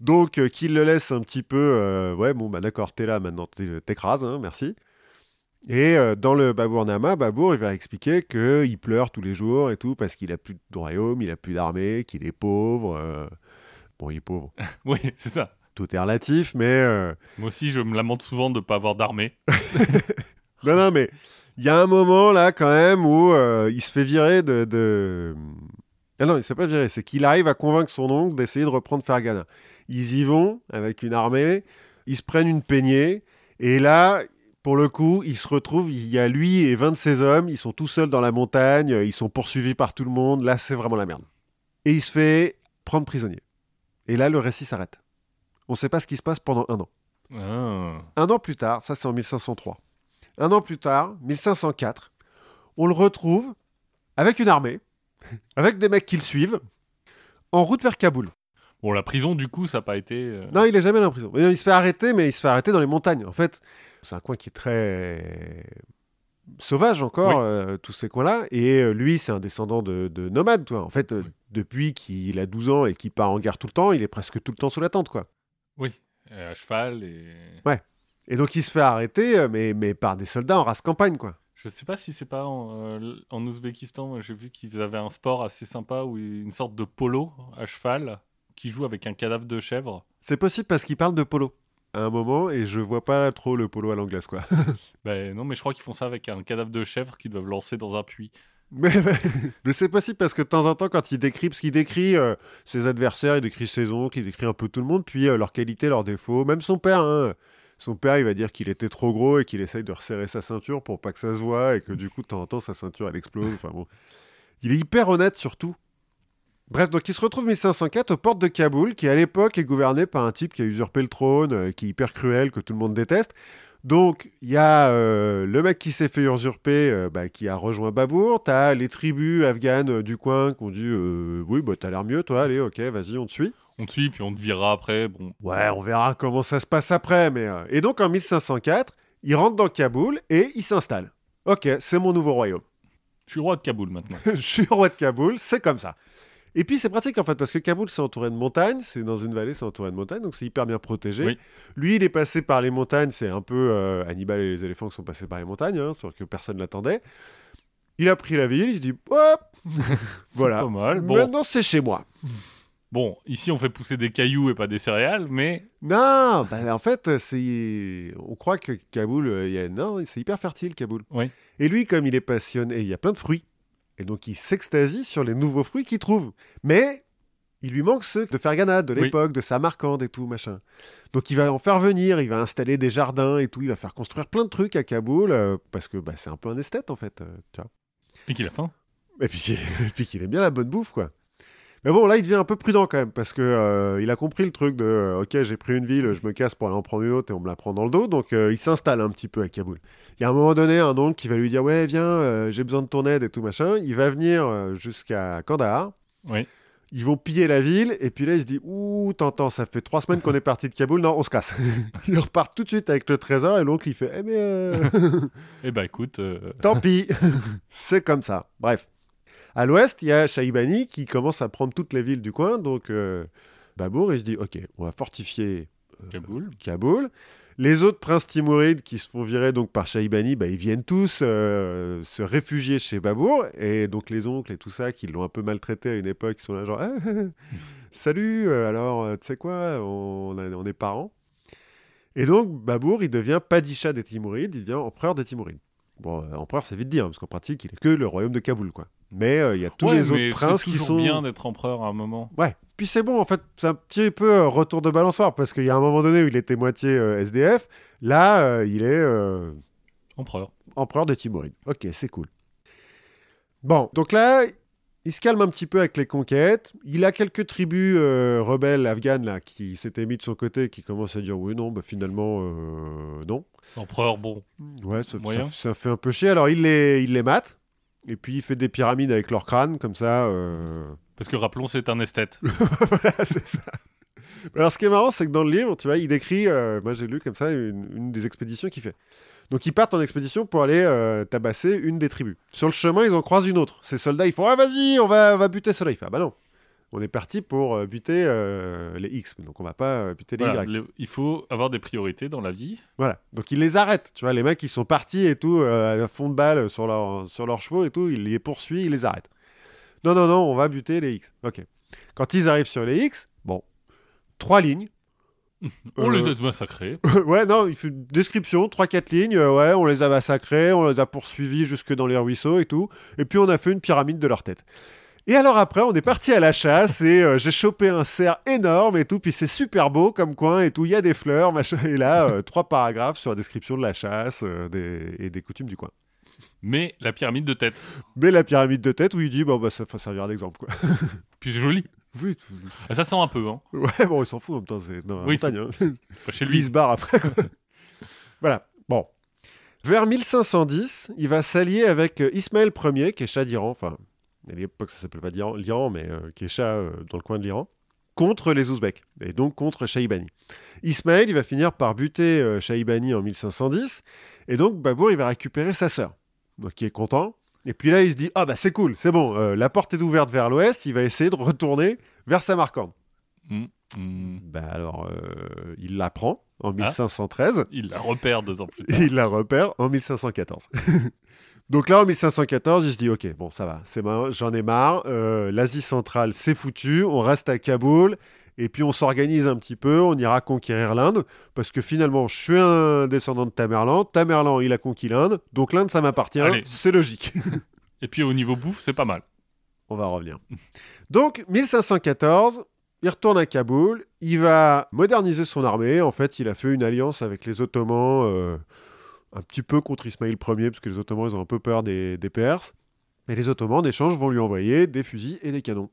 Donc, euh, qu'il le laisse un petit peu. euh, ouais, bon, bah d'accord, t'es là maintenant, t'écrases, hein, merci. Et euh, dans le Babournama, Babour, il va expliquer qu'il pleure tous les jours et tout, parce qu'il a plus de royaume, il a plus d'armée, qu'il est pauvre. euh, Bon, il est pauvre. [laughs] Oui, c'est ça. Tout est relatif, mais. euh, Moi aussi, je me lamente souvent de ne pas avoir d'armée. [laughs] Non, non, mais il y a un moment là, quand même, où euh, il se fait virer de. de... Ah non, il s'est pas viré, c'est qu'il arrive à convaincre son oncle d'essayer de reprendre Fergana. Ils y vont avec une armée, ils se prennent une peignée, et là, pour le coup, il se retrouve, il y a lui et 20 de ses hommes, ils sont tout seuls dans la montagne, ils sont poursuivis par tout le monde, là, c'est vraiment la merde. Et il se fait prendre prisonnier. Et là, le récit s'arrête. On ne sait pas ce qui se passe pendant un an. Ah. Un an plus tard, ça c'est en 1503. Un an plus tard, 1504, on le retrouve avec une armée, [laughs] avec des mecs qui le suivent, en route vers Kaboul. Bon, la prison, du coup, ça n'a pas été. euh, Non, il est jamais allé en prison. Il se fait arrêter, mais il se fait arrêter dans les montagnes. En fait, c'est un coin qui est très sauvage encore, Oui. euh, tous ces coins-là. Et euh, lui, c'est un descendant de, de nomade, toi. En fait, euh, Oui. depuis qu'il a 12 ans et qu'il part en guerre tout le temps, il est presque tout le temps sous la tente, quoi. Oui, euh, à cheval et. Et donc, il se fait arrêter, euh, mais, mais par des soldats en race campagne, quoi. Je sais pas si c'est pas en, euh, en Ouzbékistan, j'ai vu qu'ils avaient un sport assez sympa où une sorte de polo à cheval qui joue avec un cadavre de chèvre. C'est possible parce qu'il parle de polo à un moment et je vois pas trop le polo à l'anglaise quoi. [laughs] Ben non, mais je crois qu'ils font ça avec un cadavre de chèvre qu'ils doivent lancer dans un puits. [laughs] mais mais c'est possible parce que de temps en temps quand il décrit, parce qu'il décrit euh, ses adversaires, il décrit ses oncles, il décrit un peu tout le monde, puis euh, leurs qualités, leurs défauts, même son père. hein. Son père, il va dire qu'il était trop gros et qu'il essaye de resserrer sa ceinture pour pas que ça se voit et que du coup de temps en temps sa ceinture elle explose. Enfin bon, il est hyper honnête surtout. Bref, donc il se retrouve 1504 aux portes de Kaboul, qui à l'époque est gouverné par un type qui a usurpé le trône, euh, qui est hyper cruel, que tout le monde déteste. Donc il y a euh, le mec qui s'est fait usurper, euh, bah, qui a rejoint Babour. T'as les tribus afghanes du coin qui ont dit oui, bah t'as l'air mieux, toi, allez, ok, vas-y, on te suit. On te suit, puis on te virera après. Bon, Ouais, on verra comment ça se passe après. Mais Et donc en 1504, il rentre dans Kaboul et il s'installe. Ok, c'est mon nouveau royaume. je suis roi de Kaboul maintenant. [laughs] je suis roi de Kaboul, c'est comme ça. Et puis c'est pratique en fait, parce que Kaboul c'est entouré de montagnes, c'est dans une vallée, c'est entouré de montagnes, donc c'est hyper bien protégé. Oui. Lui il est passé par les montagnes, c'est un peu euh, Hannibal et les éléphants qui sont passés par les montagnes, hein, sauf que personne l'attendait. Il a pris la ville, il se dit hop, [laughs] voilà. Pas mal. Bon, Maintenant c'est chez moi. bon, ici on fait pousser des cailloux et pas des céréales, mais Non, bah, en fait, c'est. On croit que Kaboul, euh, il y a... non, c'est hyper fertile, Kaboul. Oui. Et lui, comme il est passionné, il y a plein de fruits. Et donc, il s'extasie sur les nouveaux fruits qu'il trouve. Mais il lui manque ceux de Ferganade, de Oui. l'époque, de Samarcande et tout, machin. Donc il va en faire venir, il va installer des jardins et tout, il va faire construire plein de trucs à Kaboul, euh, parce que bah, c'est un peu un esthète en fait. euh, tu vois. Et qu'il a faim. Et puis, [laughs] et puis qu'il aime bien la bonne bouffe, quoi. Mais bon, là, il devient un peu prudent quand même, parce que euh, il a compris le truc de euh, ok, j'ai pris une ville, je me casse pour aller en prendre une autre et on me la prend dans le dos, donc euh, il s'installe un petit peu à Kaboul. Il y a un moment donné un oncle qui va lui dire ouais, viens, euh, j'ai besoin de ton aide et tout machin. Il va venir jusqu'à Kandahar. Oui. Ils vont piller la ville, et puis là, il se dit Ouh, t'entends, ça fait trois semaines qu'on est parti de Kaboul, non, on se casse. [laughs] il repart tout de suite avec le trésor, et l'oncle, il fait Eh, mais Eh bah écoute, tant pis, [laughs] c'est comme ça. Bref. À l'ouest, il y a Shaibani qui commence à prendre toutes les villes du coin, donc euh, Babour, il se dit Ok, on va fortifier Kaboul. Kaboul. Les autres princes timourides qui se font virer donc par Shaibani, bah, ils viennent tous euh, se réfugier chez Babour. Et donc les oncles et tout ça, qui l'ont un peu maltraité à une époque, ils sont là genre Ah, Salut, euh, alors euh, tu sais quoi, on, est parents. Et donc Babour, il devient Padisha des Timourides, il devient empereur des Timourides. Bon, euh, empereur, c'est vite dit, hein, parce qu'en pratique, il est que le royaume de Kaboul, quoi. Mais euh, il y a tous Ouais, les autres princes c'est qui sont. bien d'être empereur à un moment. Ouais, puis c'est bon, en fait, c'est un petit peu euh, retour de balançoire, parce qu'il y a un moment donné où il était moitié euh, SDF, là, il est Empereur. empereur des Timorides. Ok, c'est cool. Bon, donc là, il se calme un petit peu avec les conquêtes. Il a quelques tribus euh, rebelles afghanes, là, qui s'étaient mis de son côté, qui commencent à dire, oui, non, bah, finalement, euh, non. Empereur, bon. Ouais, ça- ça fait un peu chier. Alors, il les, il les mate, et puis il fait des pyramides avec leur crâne, comme ça... euh, Parce que rappelons, c'est un esthète. [laughs] voilà, c'est ça. Alors, ce qui est marrant, c'est que dans le livre, tu vois, il décrit, euh, moi j'ai lu comme ça, une, une des expéditions qu'il fait. Donc, ils partent en expédition pour aller euh, tabasser une des tribus. Sur le chemin, ils en croisent une autre. Ces soldats, ils font Ah, vas-y, on va, on va buter cela. Il fait Ah, bah non. On est parti pour euh, buter euh, les X, donc on va pas euh, buter les Voilà, Y. le- il faut avoir des priorités dans la vie. Voilà. Donc, ils les arrêtent. Tu vois, les mecs, ils sont partis et tout, euh, à fond de balle sur, leur, sur leurs chevaux et tout. Il les poursuit, il les arrête. Non, non, non, on va buter les X. Ok. Quand ils arrivent sur les X, bon, trois lignes. [laughs] On Euh, les a massacrés. [laughs] ouais, non, il fait une description, 3-4 lignes. ouais, on les a massacrés, on les a poursuivis jusque dans les ruisseaux et tout. Et puis on a fait une pyramide de leur tête. Et alors après, on est parti à la chasse et euh, j'ai chopé un cerf énorme et tout. Puis c'est super beau comme coin et tout. Il y a des fleurs, machin. Et là, euh, trois paragraphes sur la description de la chasse euh, des- et des coutumes du coin. Mais la pyramide de tête. Mais la pyramide de tête où il dit, bon, bah ça va servir d'exemple, quoi. [laughs] Puis c'est joli. Oui, Ah, Ça sent un peu, hein. ouais, bon, il s'en fout en même temps, c'est dans la Oui, montagne. hein. Pas Chez Lui, il se barre après. quoi. [laughs] voilà. Bon. Vers 1510, il va s'allier avec Ismaël Ier, qui est Shah d'Iran. Enfin, à l'époque, ça s'appelait pas l'Iran, mais euh, Shah euh, dans le coin de l'Iran, contre les Ouzbeks, et donc contre Shaibani. Ismaël, il va finir par buter euh, Shaibani en 1510, et donc Babour, il va récupérer sa sœur. Donc, il est content. Et puis là, il se dit Ah, bah, c'est cool, c'est bon, euh, la porte est ouverte vers l'ouest, il va essayer de retourner vers Samarcande. Hmm. Bah, alors, euh, il la prend en 1513. Il la repère deux ans plus tard. [laughs] Il la repère en 1514. [laughs] Donc là, en 1514, il se dit, ok, bon, ça va, c'est j'en ai marre, euh, l'Asie centrale, c'est foutu, on reste à Kaboul, et puis on s'organise un petit peu, on ira conquérir l'Inde, parce que finalement, je suis un descendant de Tamerlan, Tamerlan, il a conquis l'Inde, donc l'Inde, ça m'appartient, c'est logique. [laughs] Et puis au niveau bouffe, c'est pas mal. On va revenir. Donc, 1514, il retourne à Kaboul, il va moderniser son armée. En fait, il a fait une alliance avec les Ottomans, euh, un petit peu contre Ismaïl Ier, parce que les Ottomans, ils ont un peu peur des, des Perses. Et les Ottomans, en échange, vont lui envoyer des fusils et des canons.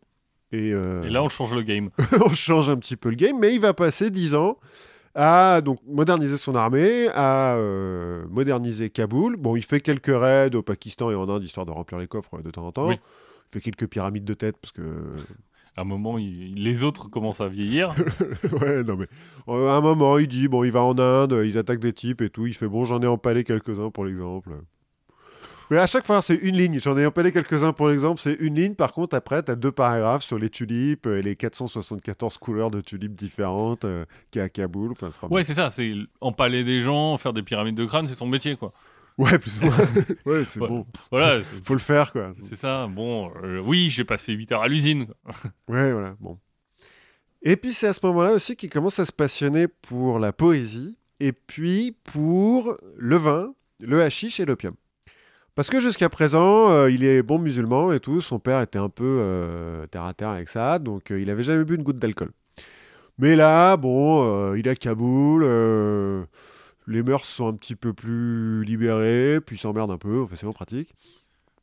Et, euh, Et là, on change le game. [laughs] on change un petit peu le game, mais il va passer 10 ans à donc, moderniser son armée, à euh, moderniser Kaboul. Bon, il fait quelques raids au Pakistan et en Inde, histoire de remplir les coffres de temps en temps. Oui. Il fait quelques pyramides de tête, parce que À un moment, il- les autres commencent à vieillir. [laughs] ouais, non mais euh, à un moment, il dit bon, il va en Inde, ils attaquent des types et tout. Il fait bon, j'en ai empalé quelques-uns pour l'exemple. Mais à chaque fois, c'est une ligne. J'en ai empalé quelques-uns pour l'exemple, c'est une ligne. Par contre, après, tu as deux paragraphes sur les tulipes et les 474 couleurs de tulipes différentes euh, qu'il y a à Kaboul. Enfin, Ouais, c'est ça. C'est empaler des gens, faire des pyramides de crâne, c'est son métier, quoi. Ouais, plus ou moins. [laughs] ouais, c'est Ouais. bon. Voilà, Faut le faire, quoi. c'est ça. Bon, euh, oui, j'ai passé 8 heures à l'usine. [laughs] Ouais, voilà, bon. Et puis c'est à ce moment-là aussi qu'il commence à se passionner pour la poésie et puis pour le vin, le hashish et l'opium. Parce que jusqu'à présent, euh, il est bon musulman et tout. Son père était un peu euh, terre à terre avec ça, donc il avait jamais bu une goutte d'alcool. Mais là, bon, il est à Kaboul. Les mœurs sont un petit peu plus libérées, puis il s'emmerde un peu. Enfin, c'est vraiment pratique.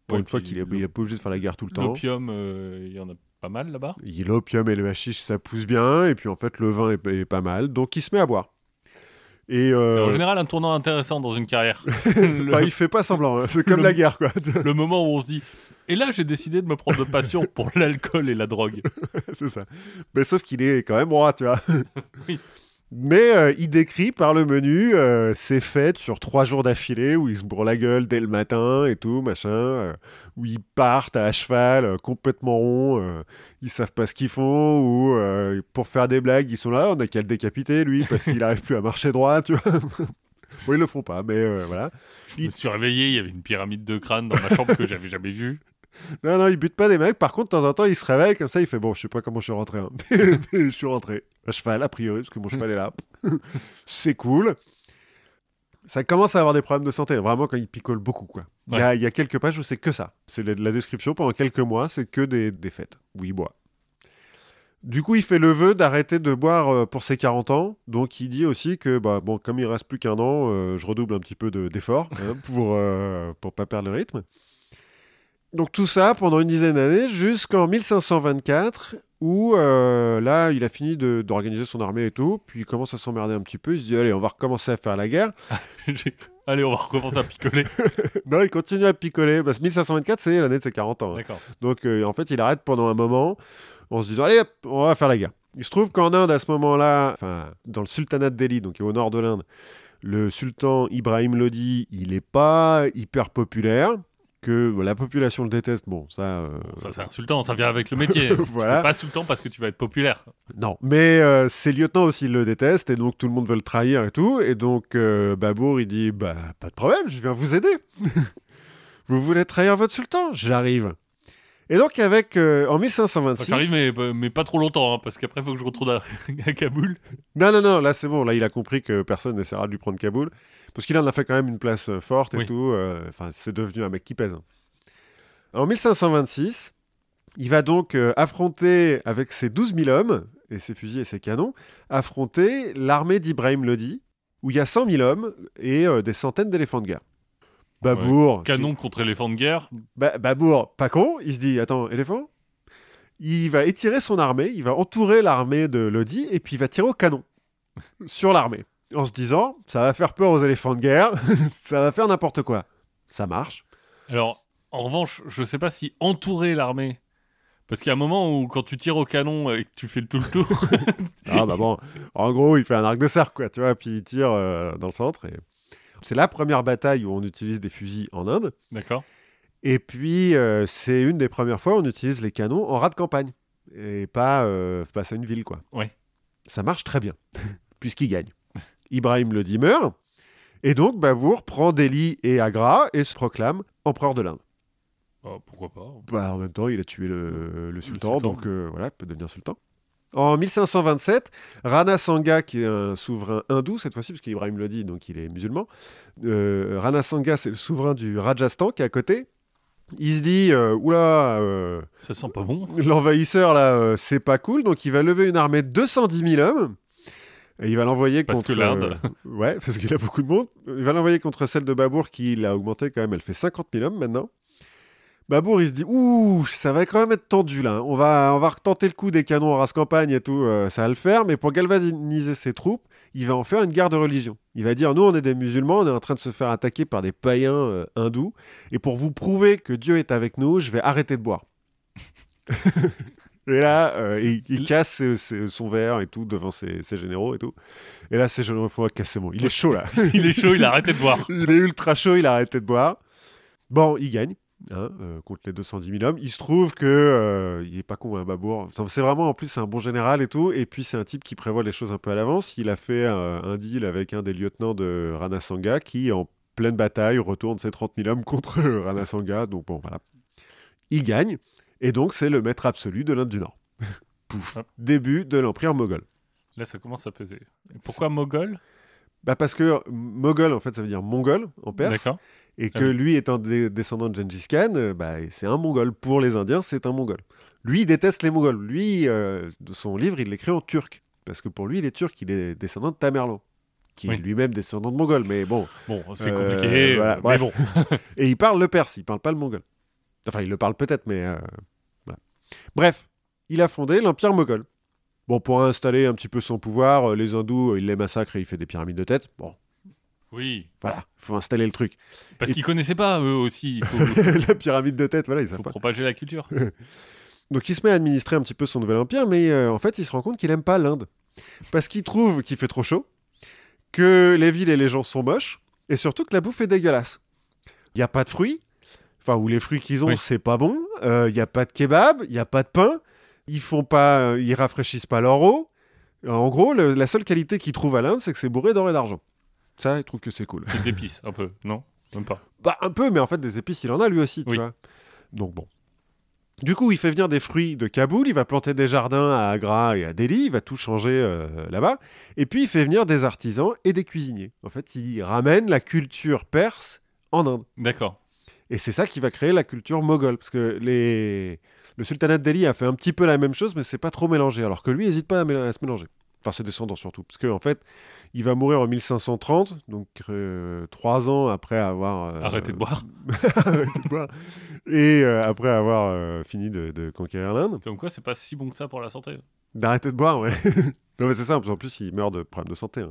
Pour Ouais, une fois qu'il est, le- il est pas obligé de faire la guerre tout le temps. L'opium, euh, il y en a pas mal là-bas. L'opium et le hashish, ça pousse bien. Et puis en fait, le vin est, est pas mal. Donc il se met à boire. Et C'est euh, en général un tournant intéressant dans une carrière. [laughs] le, bah, il fait pas semblant. hein. C'est comme le- la guerre, quoi. le moment où on se dit. Et là, j'ai décidé de me prendre de passion pour l'alcool et la drogue. [laughs] c'est ça. Mais sauf qu'il est quand même roi, tu vois. Oui. Mais euh, il décrit par le menu euh, ses fêtes sur trois jours d'affilée où ils se bourrent la gueule dès le matin et tout, machin. euh, où ils partent à cheval, euh, complètement ronds. euh, ils savent pas ce qu'ils font. Ou euh, pour faire des blagues, ils sont là, on a qu'à le décapiter, lui, parce qu'il arrive plus à marcher droit, tu vois. bon, ils le font pas, mais euh, voilà. Je me suis réveillé, il y avait une pyramide de crâne dans ma chambre que j'avais jamais vue. [laughs] Non, non, il bute pas des mecs. Par contre, de temps en temps, il se réveille comme ça. Il fait Bon, je sais pas comment je suis rentré. hein. [laughs] Mais je suis rentré. À cheval, a priori, parce que mon cheval est là. [laughs] C'est cool. Ça commence à avoir des problèmes de santé. Vraiment, quand il picole beaucoup, quoi. Il y, a, il y a quelques pages où c'est que ça. C'est la, la description. Pendant quelques mois, c'est que des, des fêtes où il boit. Du coup, il fait le vœu d'arrêter de boire euh, pour ses 40 ans. Donc, il dit aussi que, bah, bon, comme il reste plus qu'un an, euh, je redouble un petit peu de- d'efforts hein, pour, euh, pour pas perdre le rythme. Donc tout ça pendant une dizaine d'années jusqu'en 1524 où euh, là il a fini d'organiser son armée et tout, puis il commence à s'emmerder un petit peu, il se dit allez on va recommencer à faire la guerre. [laughs] Allez, on va recommencer à picoler. [laughs] non il continue à picoler, parce que 1524 c'est l'année de ses 40 ans. hein. Donc euh, en fait il arrête pendant un moment en se disant allez hop, on va faire la guerre. Il se trouve qu'en Inde à ce moment-là, enfin dans le sultanat de Delhi, donc au nord de l'Inde, le sultan Ibrahim Lodi il n'est pas hyper populaire, que la population le déteste, bon ça... euh, Ça, c'est insultant, ça vient avec le métier. [laughs] Voilà. C'est Pas insultant parce que tu vas être populaire. Non, mais euh, ses lieutenants aussi le détestent et donc tout le monde veut le trahir et tout. Et donc euh, Babour il dit bah pas de problème, je viens vous aider. [laughs] vous voulez trahir votre sultan? J'arrive. Et donc avec euh, en Enfin, 1526. J'arrive, mais, mais pas trop longtemps, hein, parce qu'après, il faut que je retourne à, [laughs] à Kaboul. Non non non, là c'est bon, là il a compris que personne n'essaiera de lui prendre Kaboul parce qu'il en a fait quand même une place euh, forte et Oui. tout. euh, Enfin c'est devenu un mec qui pèse. hein. En 1526, il va donc euh, affronter avec ses 12 000 hommes et ses fusils et ses canons, affronter l'armée d'Ibrahim Lodi, où il y a 100 000 hommes et euh, des centaines d'éléphants de guerre. Babour, Canon contre éléphant de guerre. Ba- Babour, pas con, il se dit attends, éléphant? Il va étirer son armée, il va entourer l'armée de Lodi et puis il va tirer au canon [laughs] sur l'armée en se disant ça va faire peur aux éléphants de guerre, [laughs] ça va faire n'importe quoi. Ça marche. Alors, en revanche, je sais pas si entourer l'armée. Parce qu'il y a un moment où, quand tu tires au canon et que tu fais le tout le tour, Ah bah bon, en gros, il fait un arc de cercle, quoi, tu vois, puis il tire euh, dans le centre. Et... C'est la première bataille où on utilise des fusils en Inde. d'accord Et puis, euh, c'est une des premières fois où on utilise les canons en ras de campagne. Et pas euh, face à une ville, quoi. Ouais. Ça marche très bien, [laughs] puisqu'il gagne. Ibrahim le dit meurt. Et donc, Babour prend Delhi et Agra et se proclame empereur de l'Inde. Oh, Pourquoi pas Bah, en même temps, il a tué le, le sultan, sultan. donc euh, voilà, il peut devenir sultan. En 1527, Rana Sanga, qui est un souverain hindou cette fois-ci, parce qu'Ibrahim le dit, donc il est musulman. euh, Rana Sanga, c'est le souverain du Rajasthan qui est à côté. Il se dit, euh, oula, Ça sent pas bon. l'envahisseur là, c'est pas cool, donc il va lever une armée de 210 000 hommes. Et il va l'envoyer Parce contre. que l'Inde. euh, ouais, parce qu'il a beaucoup de monde. Il va l'envoyer contre celle de Babour qui l'a augmenté quand même. Elle fait 50 000 hommes maintenant. Babour, il se dit Ouh, ça va quand même être tendu là. On va, on va retenter le coup des canons en race campagne et tout. euh, ça va le faire. Mais pour galvaniser ses troupes, il va en faire une guerre de religion. Il va dire Nous, on est des musulmans, on est en train de se faire attaquer par des païens euh, hindous. Et pour vous prouver que Dieu est avec nous, je vais arrêter de boire. [laughs] et là, euh, il, il casse son verre et tout devant ses, ses généraux et tout. Et là, ses généraux font casser bon. Il est chaud là. [laughs] Il est chaud, il a arrêté de boire. [laughs] il est ultra chaud, il a arrêté de boire. Bon, il gagne. hein, euh, contre les 210 000 hommes. Il se trouve que euh, il est pas con, un Babour. Enfin, c'est vraiment, en plus, c'est un bon général et tout. Et puis, c'est un type qui prévoit les choses un peu à l'avance. Il a fait euh, un deal avec un des lieutenants de Rana Sanga qui, en pleine bataille, retourne ses 30 000 hommes contre [laughs] Rana Sanga. Donc, bon, voilà. Il gagne. Et donc, c'est le maître absolu de l'Inde du Nord. [laughs] Pouf. Hop. Début de l'Empire moghol. Là, ça commence à peser. Et Pourquoi Mogol Bah parce que Mogol, en fait, ça veut dire mongol en perse. D'accord. Et Ah que lui étant descendant de Gengis Khan, euh, bah, c'est un mongol. Pour les Indiens, c'est un mongol. Lui, il déteste les mongols. Lui, euh, son livre, il l'écrit en turc. Parce que pour lui, il est turc, il est descendant de Tamerlan. Qui est lui-même descendant de mongol. Mais bon. Bon, c'est Euh, compliqué. voilà, mais bon. [laughs] Et il parle le perse, il parle pas le mongol. Enfin, il le parle peut-être, mais euh. Bref, il a fondé l'Empire moghol. Bon, pour installer un petit peu son pouvoir, euh, les hindous, euh, il les massacre et il fait des pyramides de tête. Bon, Oui. voilà, il faut installer le truc. Parce Et- qu'ils connaissaient pas, eux aussi. Il faut, [laughs] la pyramide de tête, voilà, ils savent faut pas. propager la culture. [laughs] Donc il se met à administrer un petit peu son nouvel empire, mais euh, en fait, il se rend compte qu'il aime pas l'Inde. Parce qu'il trouve qu'il fait trop chaud, que les villes et les gens sont moches, et surtout que la bouffe est dégueulasse. Il n'y a pas de fruits, enfin, ou les fruits qu'ils ont, Oui. c'est pas bon. Euh, Il n'y a pas de kebab, il n'y a pas de pain. Ils font pas, euh, ils rafraîchissent pas leur eau. En gros, le- la seule qualité qu'ils trouvent à l'Inde, c'est que c'est bourré d'or et d'argent. Ça, ils trouvent que c'est cool. Et d'épices, un peu. Non? Même pas. [laughs] Bah, un peu, mais en fait, des épices, il en a lui aussi, tu Oui. vois. Donc bon. Du coup, il fait venir des fruits de Kaboul, il va planter des jardins à Agra et à Delhi, il va tout changer euh, là-bas. Et puis, il fait venir des artisans et des cuisiniers. En fait, il ramène la culture perse en Inde. D'accord. Et c'est ça qui va créer la culture moghole. Parce que les... le sultanat de Delhi a fait un petit peu la même chose, mais c'est pas trop mélangé. Alors que lui, n'hésite pas à, mél- à se mélanger. Enfin, ses descendants surtout. Parce qu'en en fait, il va mourir en 1530, donc euh, trois ans après avoir. euh, Arrêtez de boire. [laughs] Arrêtez de boire. Et euh, après avoir euh, fini de, de conquérir l'Inde. Comme quoi, c'est pas si bon que ça pour la santé. D'arrêter de boire, ouais. [laughs] non, mais c'est ça. En plus, il meurt de problèmes de santé. hein.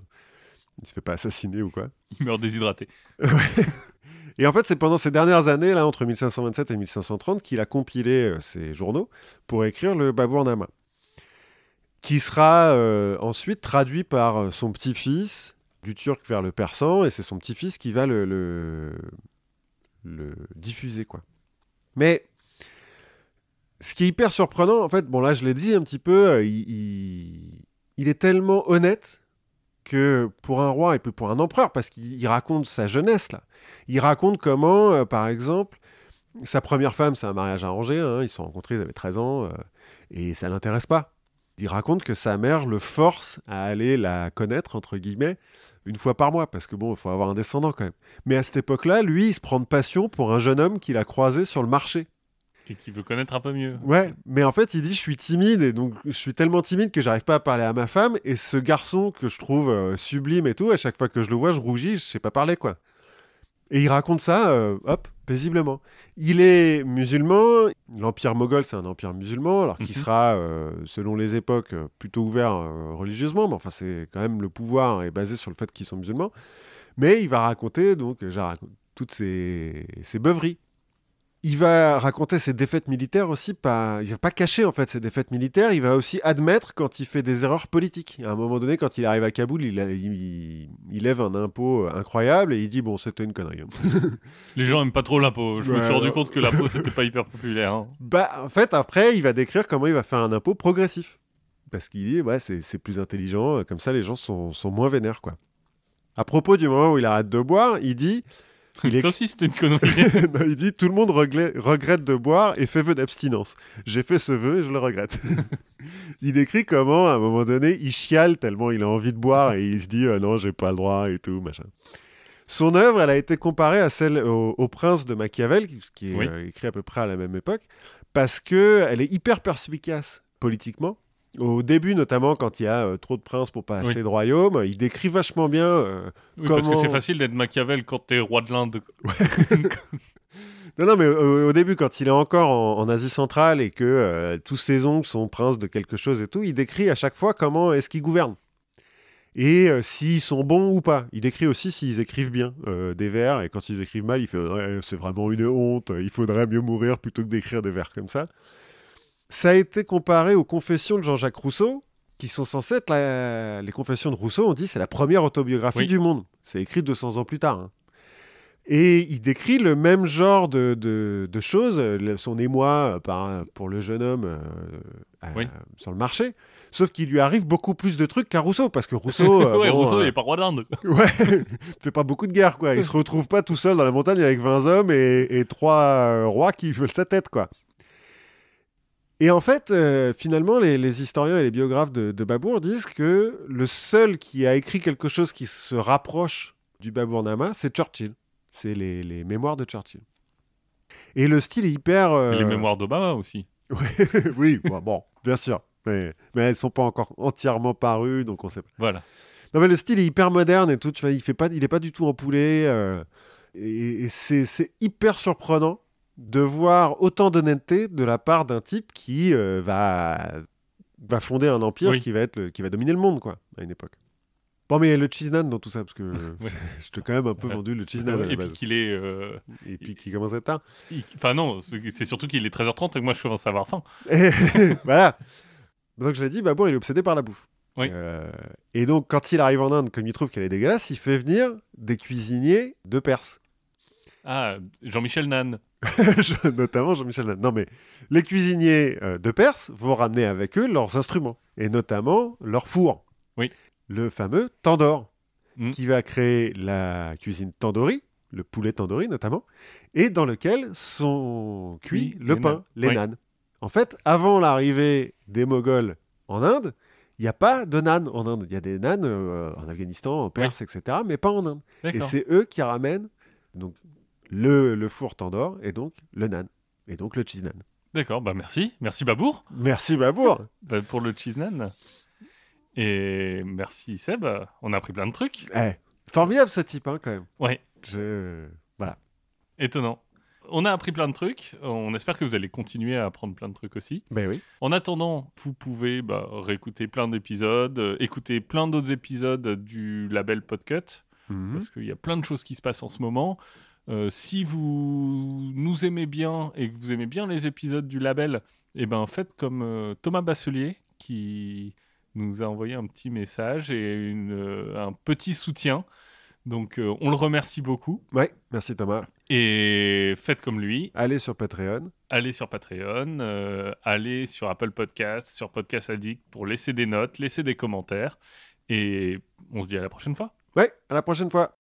Il se fait pas assassiner ou quoi. Il meurt déshydraté. [laughs] Et en fait, c'est pendant ces dernières années, là, entre 1527 et 1530, qu'il a compilé euh, ses journaux pour écrire le Babur-Nama, qui sera euh, ensuite traduit par euh, son petit-fils du turc vers le persan, et c'est son petit-fils qui va le, le, diffuser, quoi. Mais ce qui est hyper surprenant, en fait, bon là, je l'ai dit un petit peu, il est tellement honnête que pour un roi et pour un empereur, parce qu'il il raconte sa jeunesse, là. Il raconte comment, euh, par exemple, sa première femme, c'est un mariage arrangé, hein, ils se sont rencontrés, ils avaient 13 ans, euh, et ça l'intéresse pas. Il raconte que sa mère le force à aller la connaître, entre guillemets, une fois par mois, parce que bon, il faut avoir un descendant quand même. Mais à cette époque-là, lui, il se prend de passion pour un jeune homme qu'il a croisé sur le marché. Et qui veut connaître un peu mieux. Ouais, mais en fait, il dit je suis timide et donc je suis tellement timide que j'arrive pas à parler à ma femme et ce garçon que je trouve euh, sublime et tout, à chaque fois que je le vois, je rougis, je sais pas parler quoi. Et il raconte ça, euh, hop, paisiblement. Il est musulman, l'empire moghol c'est un empire musulman, alors qu'il Mhm. sera, euh, selon les époques, plutôt ouvert religieusement, mais enfin c'est quand même le pouvoir est basé sur le fait qu'ils sont musulmans. Mais il va raconter donc, genre, toutes ces, ces beuveries. Il va raconter ses défaites militaires aussi, pas, il va pas cacher en fait ses défaites militaires, il va aussi admettre quand il fait des erreurs politiques. À un moment donné, quand il arrive à Kaboul, il, a- il- il lève un impôt incroyable et il dit bon c'était une connerie. [laughs] Les gens aiment pas trop l'impôt. Je me suis rendu alors- compte que l'impôt, [laughs] c'était pas hyper populaire. hein. bah en fait après il va décrire comment il va faire un impôt progressif. Parce qu'il dit ouais c'est plus intelligent, comme ça les gens sont, sont moins vénères quoi. À propos du moment où il arrête de boire, il dit Il est- Ça aussi, c'était une connerie. Non, [laughs] il dit tout le monde regrette de boire et fait vœu d'abstinence. J'ai fait ce vœu et je le regrette. [laughs] il décrit comment, à un moment donné, il chiale tellement il a envie de boire et il se dit euh, non, j'ai pas le droit et tout, machin. Son œuvre, elle a été comparée à celle au, au Prince de Machiavel, qui, est Oui. euh, écrit à peu près à la même époque, parce que elle est hyper perspicace politiquement. Au début, notamment, quand il y a euh, trop de princes pour pas assez Oui. de royaumes, il décrit vachement bien euh, Oui, parce que Comment- c'est facile d'être Machiavel quand t'es roi de l'Inde. [laughs] Non, non, mais au, au début, quand il est encore en, en Asie centrale et que euh, tous ses oncles sont princes de quelque chose et tout, il décrit à chaque fois comment est-ce qu'ils gouvernent. Et s'ils sont bons ou pas. Il décrit aussi s'ils écrivent bien des vers, et quand ils écrivent mal, il fait c'est vraiment une honte, il faudrait mieux mourir plutôt que d'écrire des vers comme ça. Ça a été comparé aux confessions de Jean-Jacques Rousseau, qui sont censées être la- les confessions de Rousseau, on dit c'est la première autobiographie Oui. du monde. C'est écrit 200 ans plus tard. hein. Et il décrit le même genre de, de- de choses, son émoi euh, par, pour le jeune homme euh, sur le marché. Sauf qu'il lui arrive beaucoup plus de trucs qu'à Rousseau, parce que Rousseau, [laughs] euh, ouais, bon, Rousseau, euh, il est pas roi d'Inde. [laughs] ouais, fait pas beaucoup de guerre, quoi. Il se retrouve pas tout seul dans la montagne avec 20 hommes et, et trois euh, rois qui veulent sa tête, quoi. Et en fait, euh, finalement, les, les historiens et les biographes de, de Babour disent que le seul qui a écrit quelque chose qui se rapproche du Babournama, c'est Churchill. C'est les, les mémoires de Churchill. Et le style est hyper. euh, Et les mémoires d'Obama aussi. [laughs] oui, bon, bon, bien sûr. Mais, mais elles sont pas encore entièrement parues, donc on sait pas. Voilà. Non, mais le style est hyper moderne et tout. Tu vois, il fait pas, il est pas du tout en poulet. euh, et c'est hyper surprenant de voir autant d'honnêteté de la part d'un type qui euh, va va fonder un empire Oui. qui va être le- qui va dominer le monde quoi à une époque. Bon mais le cheese nan dans tout ça parce que [laughs] [laughs] je t'ai quand même un peu vendu le cheese nan à la Et puis qu'il est. euh, Et puis qui commence à être tard. il- Enfin, non, c'est surtout qu'il est 13h30 et que moi je commence à avoir faim. [laughs] Voilà. Donc je l'ai dit, Babour, il est obsédé par la bouffe. Oui. Euh, et donc, quand il arrive en Inde, comme il trouve qu'elle est dégueulasse, il fait venir des cuisiniers de Perse. Ah, Jean-Michel Nan. [laughs] Notamment Jean-Michel Lannes. Non, mais les cuisiniers euh, de Perse vont ramener avec eux leurs instruments, et notamment leur four. Oui. Le fameux tandoor, Mm. qui va créer la cuisine tandoori, le poulet tandoori notamment, et dans lequel sont cuits Oui, le les pain, les Oui. nanes. En fait, avant l'arrivée des Moghols en Inde, il n'y a pas de nanes en Inde. Il y a des nanes euh, en Afghanistan, en Perse, etc., mais pas en Inde. Et c'est eux qui ramènent donc, le, le four tandoor et donc le nan. Et donc le cheese nan. D'accord, bah merci. Merci Babour Merci Babour [laughs] bah, pour le cheese nan. Et merci Seb, on a appris plein de trucs. Eh, Formidable ce type, hein, quand même. Ouais, Je... Voilà. étonnant. On a appris plein de trucs. On espère que vous allez continuer à apprendre plein de trucs aussi. Ben oui. En attendant, vous pouvez bah, réécouter plein d'épisodes, euh, écouter plein d'autres épisodes du label Podcut, Mhm. parce qu'il y a plein de choses qui se passent en ce moment. Euh, si vous nous aimez bien et que vous aimez bien les épisodes du label, eh ben faites comme euh, Thomas Basselier qui nous a envoyé un petit message et une, euh, un petit soutien. Donc on le remercie beaucoup. Ouais, merci Thomas. Et faites comme lui, Allez sur Patreon. allez sur Patreon, allez sur Apple Podcast, sur Podcast Addict pour laisser des notes, laisser des commentaires. Et on se dit à la prochaine fois. Ouais, à la prochaine fois.